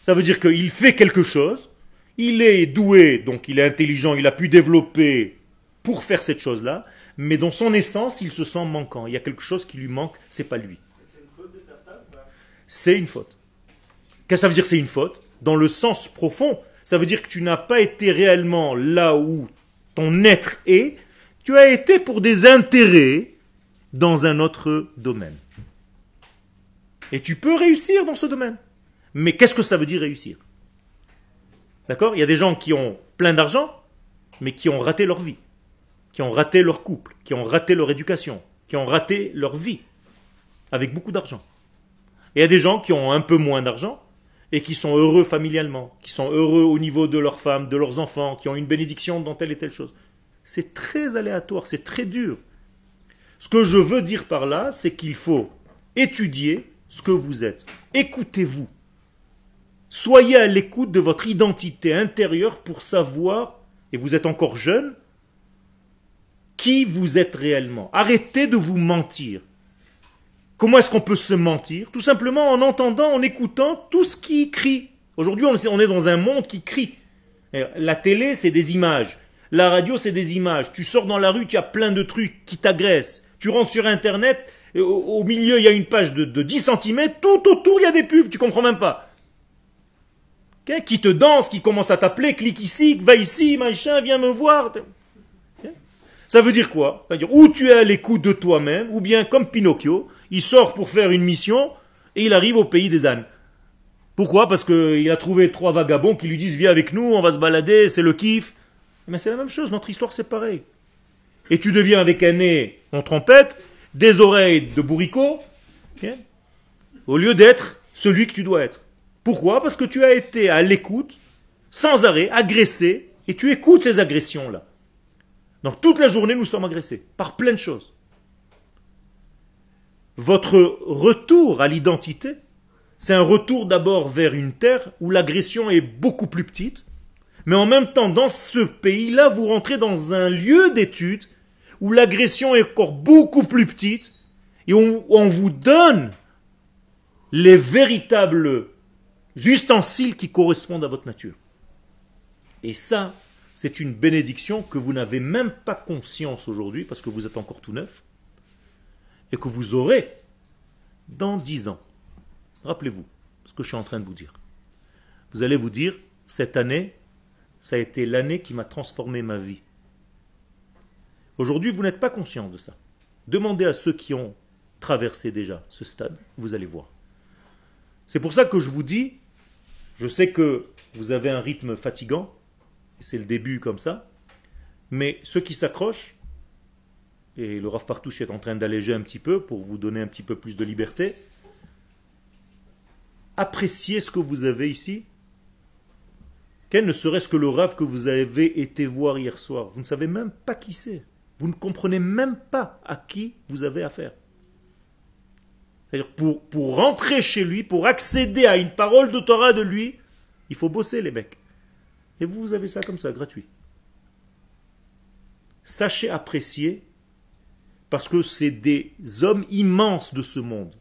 Ça veut dire qu'il fait quelque chose, il est doué, donc il est intelligent, il a pu développer pour faire cette chose-là, mais dans son essence, il se sent manquant. Il y a quelque chose qui lui manque, c'est pas lui. C'est une faute. Qu'est-ce que ça veut dire c'est une faute? Dans le sens profond, ça veut dire que tu n'as pas été réellement là où ton être est, tu as été pour des intérêts dans un autre domaine. Et tu peux réussir dans ce domaine. Mais qu'est-ce que ça veut dire réussir? D'accord? Il y a des gens qui ont plein d'argent, mais qui ont raté leur vie, qui ont raté leur couple, qui ont raté leur éducation, qui ont raté leur vie, avec beaucoup d'argent. Et il y a des gens qui ont un peu moins d'argent et qui sont heureux familialement, qui sont heureux au niveau de leur femme, de leurs enfants, qui ont une bénédiction dans telle et telle chose. C'est très aléatoire, c'est très dur. Ce que je veux dire par là, c'est qu'il faut étudier ce que vous êtes. Écoutez-vous. Soyez à l'écoute de votre identité intérieure pour savoir, et vous êtes encore jeune, qui vous êtes réellement. Arrêtez de vous mentir. Comment est-ce qu'on peut se mentir Tout simplement en entendant, en écoutant tout ce qui crie. Aujourd'hui, on est- dans un monde qui crie. La télé, c'est des images. La radio, c'est des images. Tu sors dans la rue, tu as plein de trucs qui t'agressent. Tu rentres sur Internet, et au, milieu, il y a une page de, de 10 cm. Tout autour, il y a des pubs. Tu comprends même pas. Qui te danse, qui commence à t'appeler, clique ici, va ici, machin, viens me voir. Ça veut dire quoi? Ou tu es à l'écoute de toi-même, ou bien comme Pinocchio, il sort pour faire une mission, Et il arrive au pays des ânes. Pourquoi? Parce qu'il a trouvé trois vagabonds qui lui disent Viens avec nous, on va se balader, c'est le kiff. Mais c'est la même chose, notre histoire c'est pareil. Et tu deviens avec un nez en trompette, des oreilles de bourricot, au lieu d'être celui que tu dois être. Pourquoi? Parce que tu as été à l'écoute, sans arrêt, agressé, et tu écoutes ces agressions-là. Donc toute la journée, nous sommes agressés par plein de choses. Votre retour à l'identité, c'est un retour d'abord vers une terre où l'agression est beaucoup plus petite, mais en même temps, dans ce pays-là, vous rentrez dans un lieu d'étude où l'agression est encore beaucoup plus petite, et où on vous donne les véritables ustensiles qui correspondent à votre nature. Et ça, c'est une bénédiction que vous n'avez même pas conscience aujourd'hui parce que vous êtes encore tout neuf et que vous aurez dans dix ans. Rappelez-vous ce que je suis en train de vous dire. Vous allez vous dire, cette année, ça a été l'année qui m'a transformé ma vie. Aujourd'hui, vous n'êtes pas conscient de ça. Demandez à ceux qui ont traversé déjà ce stade, vous allez voir. C'est pour ça que je vous dis, je sais que vous avez un rythme fatigant, c'est le début comme ça, mais ceux qui s'accrochent, et le Rav Partouche est en train d'alléger un petit peu pour vous donner un petit peu plus de liberté, appréciez ce que vous avez ici. Quel ne serait-ce que le Rav que vous avez été voir hier soir? Vous ne savez même pas qui c'est. Vous ne comprenez même pas à qui vous avez affaire. C'est-à-dire pour, rentrer chez lui, pour accéder à une parole de Torah de lui, il faut bosser les mecs. Et vous, vous avez ça comme ça, gratuit. Sachez apprécier, parce que c'est des hommes immenses de ce monde,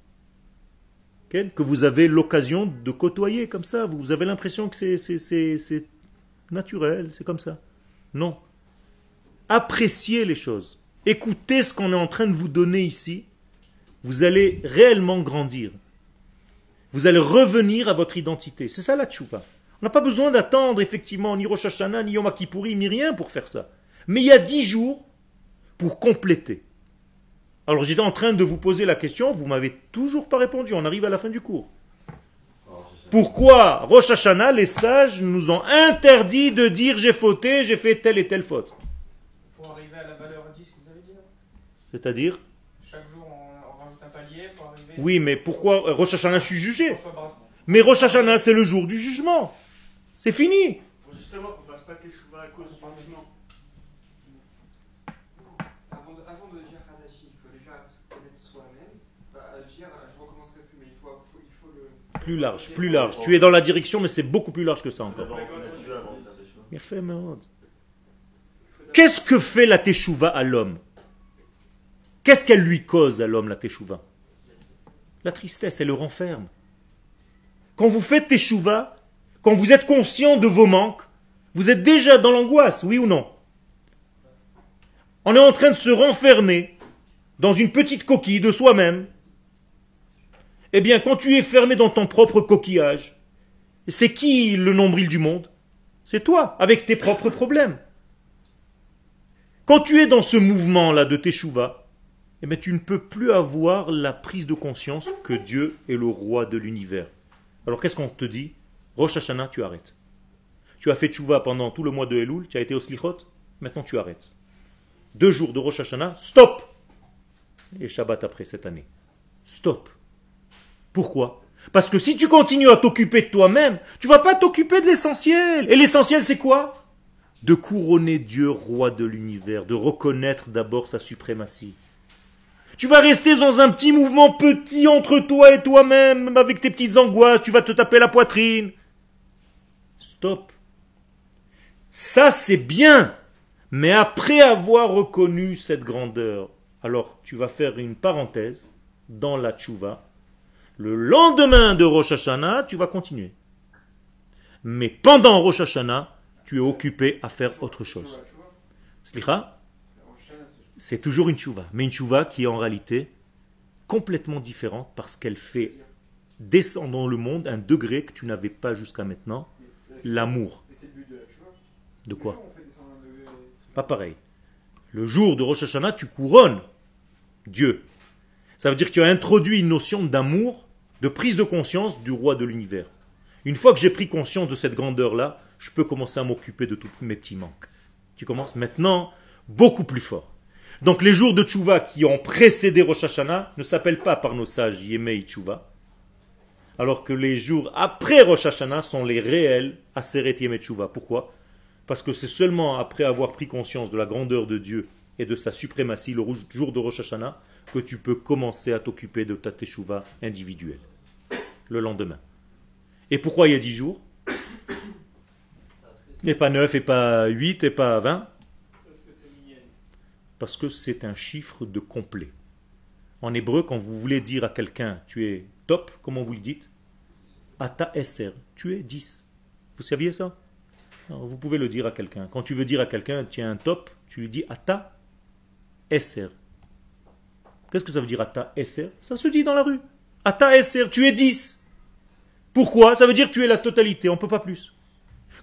que vous avez l'occasion de côtoyer comme ça. Vous avez l'impression que c'est naturel, c'est comme ça. Non. Appréciez les choses. Écoutez ce qu'on est en train de vous donner ici vous allez réellement grandir. Vous allez revenir à votre identité. C'est ça la tchouva. On n'a pas besoin d'attendre effectivement ni Rosh Hashanah, ni Yom Kippourim, ni rien pour faire ça. Mais il y a dix jours pour compléter. Alors j'étais en train de vous poser la question, vous m'avez toujours pas répondu, on arrive à la fin du cours. Pourquoi Rosh Hashanah, les sages nous ont interdit de dire j'ai fauté, j'ai fait telle et telle faute? Pour arriver à la valeur 10 que vous avez dit là? C'est-à-dire? Chaque jour on, rajoute un palier pour arriver. Oui, mais pourquoi Rosh Hashanah, je suis jugé Mais Rosh Hashanah, c'est le jour du jugement. C'est fini. Pour justement qu'on fasse pas teshuva à cause du jugement. Avant de, avant de dire Hadashi, il faut déjà se connaître soi-même. Bah, à dire, je recommencerai plus, mais il faut, faut- il faut le. Plus large, plus large. Tu es dans la direction, mais c'est beaucoup plus large que ça encore. Qu'est-ce que fait la teshuva à l'homme? Qu'est-ce qu'elle lui cause à l'homme, la teshuva? La tristesse, elle le renferme. Quand vous faites teshuva, quand vous êtes conscient de vos manques, vous êtes déjà dans l'angoisse, oui ou non? On est en train de se renfermer dans une petite coquille de soi-même. Eh bien, quand tu es fermé dans ton propre coquillage, c'est qui le nombril du monde? C'est toi, avec tes propres problèmes. Quand tu es dans ce mouvement-là de Teshuvah, eh bien, tu ne peux plus avoir la prise de conscience que Dieu est le roi de l'univers. Alors qu'est-ce qu'on te dit? Rosh Hashanah, tu arrêtes. Tu as fait Teshuvah pendant tout le mois de Elul, tu as été au Slichot, maintenant tu arrêtes. Deux jours de Rosh Hashanah, stop Et Shabbat après cette année. Stop. Pourquoi? Parce que si tu continues à t'occuper de toi-même, tu vas pas t'occuper de l'essentiel. Et l'essentiel, c'est quoi? De couronner Dieu roi de l'univers, de reconnaître d'abord sa suprématie. Tu vas rester dans un petit mouvement petit entre toi et toi-même, avec tes petites angoisses, tu vas te taper la poitrine. Stop. Ça, c'est bien. Mais après avoir reconnu cette grandeur, alors tu vas faire une parenthèse dans la tchouva. Le lendemain de Rosh Hashanah, tu vas continuer. Mais pendant Rosh Hashanah, tu es occupé à faire autre chose. Slicha, c'est toujours une tchouva, mais une tchouva qui est en réalité complètement différente parce qu'elle fait descendre dans le monde un degré que tu n'avais pas jusqu'à maintenant, l'amour. De quoi. Pas pareil. Le jour de Rosh Hashanah, tu couronnes Dieu. Ça veut dire que tu as introduit une notion d'amour de prise de conscience du roi de l'univers. Une fois que j'ai pris conscience de cette grandeur-là, je peux commencer à m'occuper de tous mes petits manques. Tu commences maintenant beaucoup plus fort. Donc les jours de Tchouva qui ont précédé Rosh Hashanah ne s'appellent pas par nos sages Yemei Tchouva, alors que les jours après Rosh Hashanah sont les réels Aseret Yemei Tchouva. Pourquoi? Parce que c'est seulement après avoir pris conscience de la grandeur de Dieu et de sa suprématie, le jour de Rosh Hashanah, que tu peux commencer à t'occuper de ta Teshuvah individuelle le lendemain. Et pourquoi il y a dix jours? Et pas neuf, et pas huit, et pas vingt? Parce que c'est Minyan. Parce que c'est un chiffre de complet. En hébreu, quand vous voulez dire à quelqu'un tu es top, comment vous le dites Ata eser, tu es 10. Vous saviez ça? Vous pouvez le dire à quelqu'un. Quand tu veux dire à quelqu'un tu es un top, tu lui dis Ata eser. Qu'est-ce que ça veut dire Ata eser? Ça se dit dans la rue. Ata eser, tu es 10. Pourquoi? Ça veut dire tu es la totalité, on ne peut pas plus.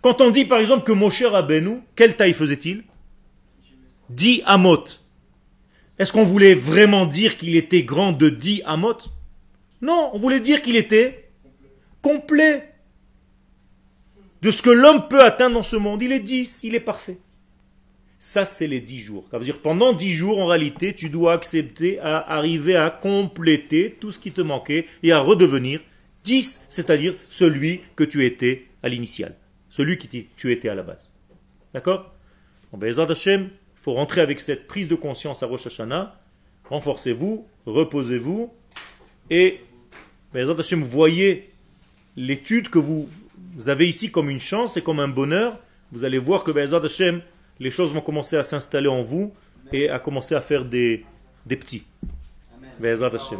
Quand on dit par exemple que Moshe Rabbeinu, quelle taille faisait-il? 10 amot. Est-ce qu'on voulait vraiment dire qu'il était grand de 10 amot Non, on voulait dire qu'il était complet. De ce que l'homme peut atteindre dans ce monde, il est 10, il est parfait. Ça, c'est les 10 jours. Ça veut dire pendant 10 jours, en réalité, tu dois accepter à arriver à compléter tout ce qui te manquait et à redevenir 10, c'est-à-dire celui que tu étais à l'initial, celui qui tu étais à la base. D'accord? Ezrat Hashem, il faut rentrer avec cette prise de conscience à Rosh Hashanah. Renforcez-vous, reposez-vous et ben, Hashem, voyez l'étude que vous, vous avez ici comme une chance et comme un bonheur. Vous allez voir que ben, Hashem, les choses vont commencer à s'installer en vous et à commencer à faire des, des petits. Be'ezrat Hashem.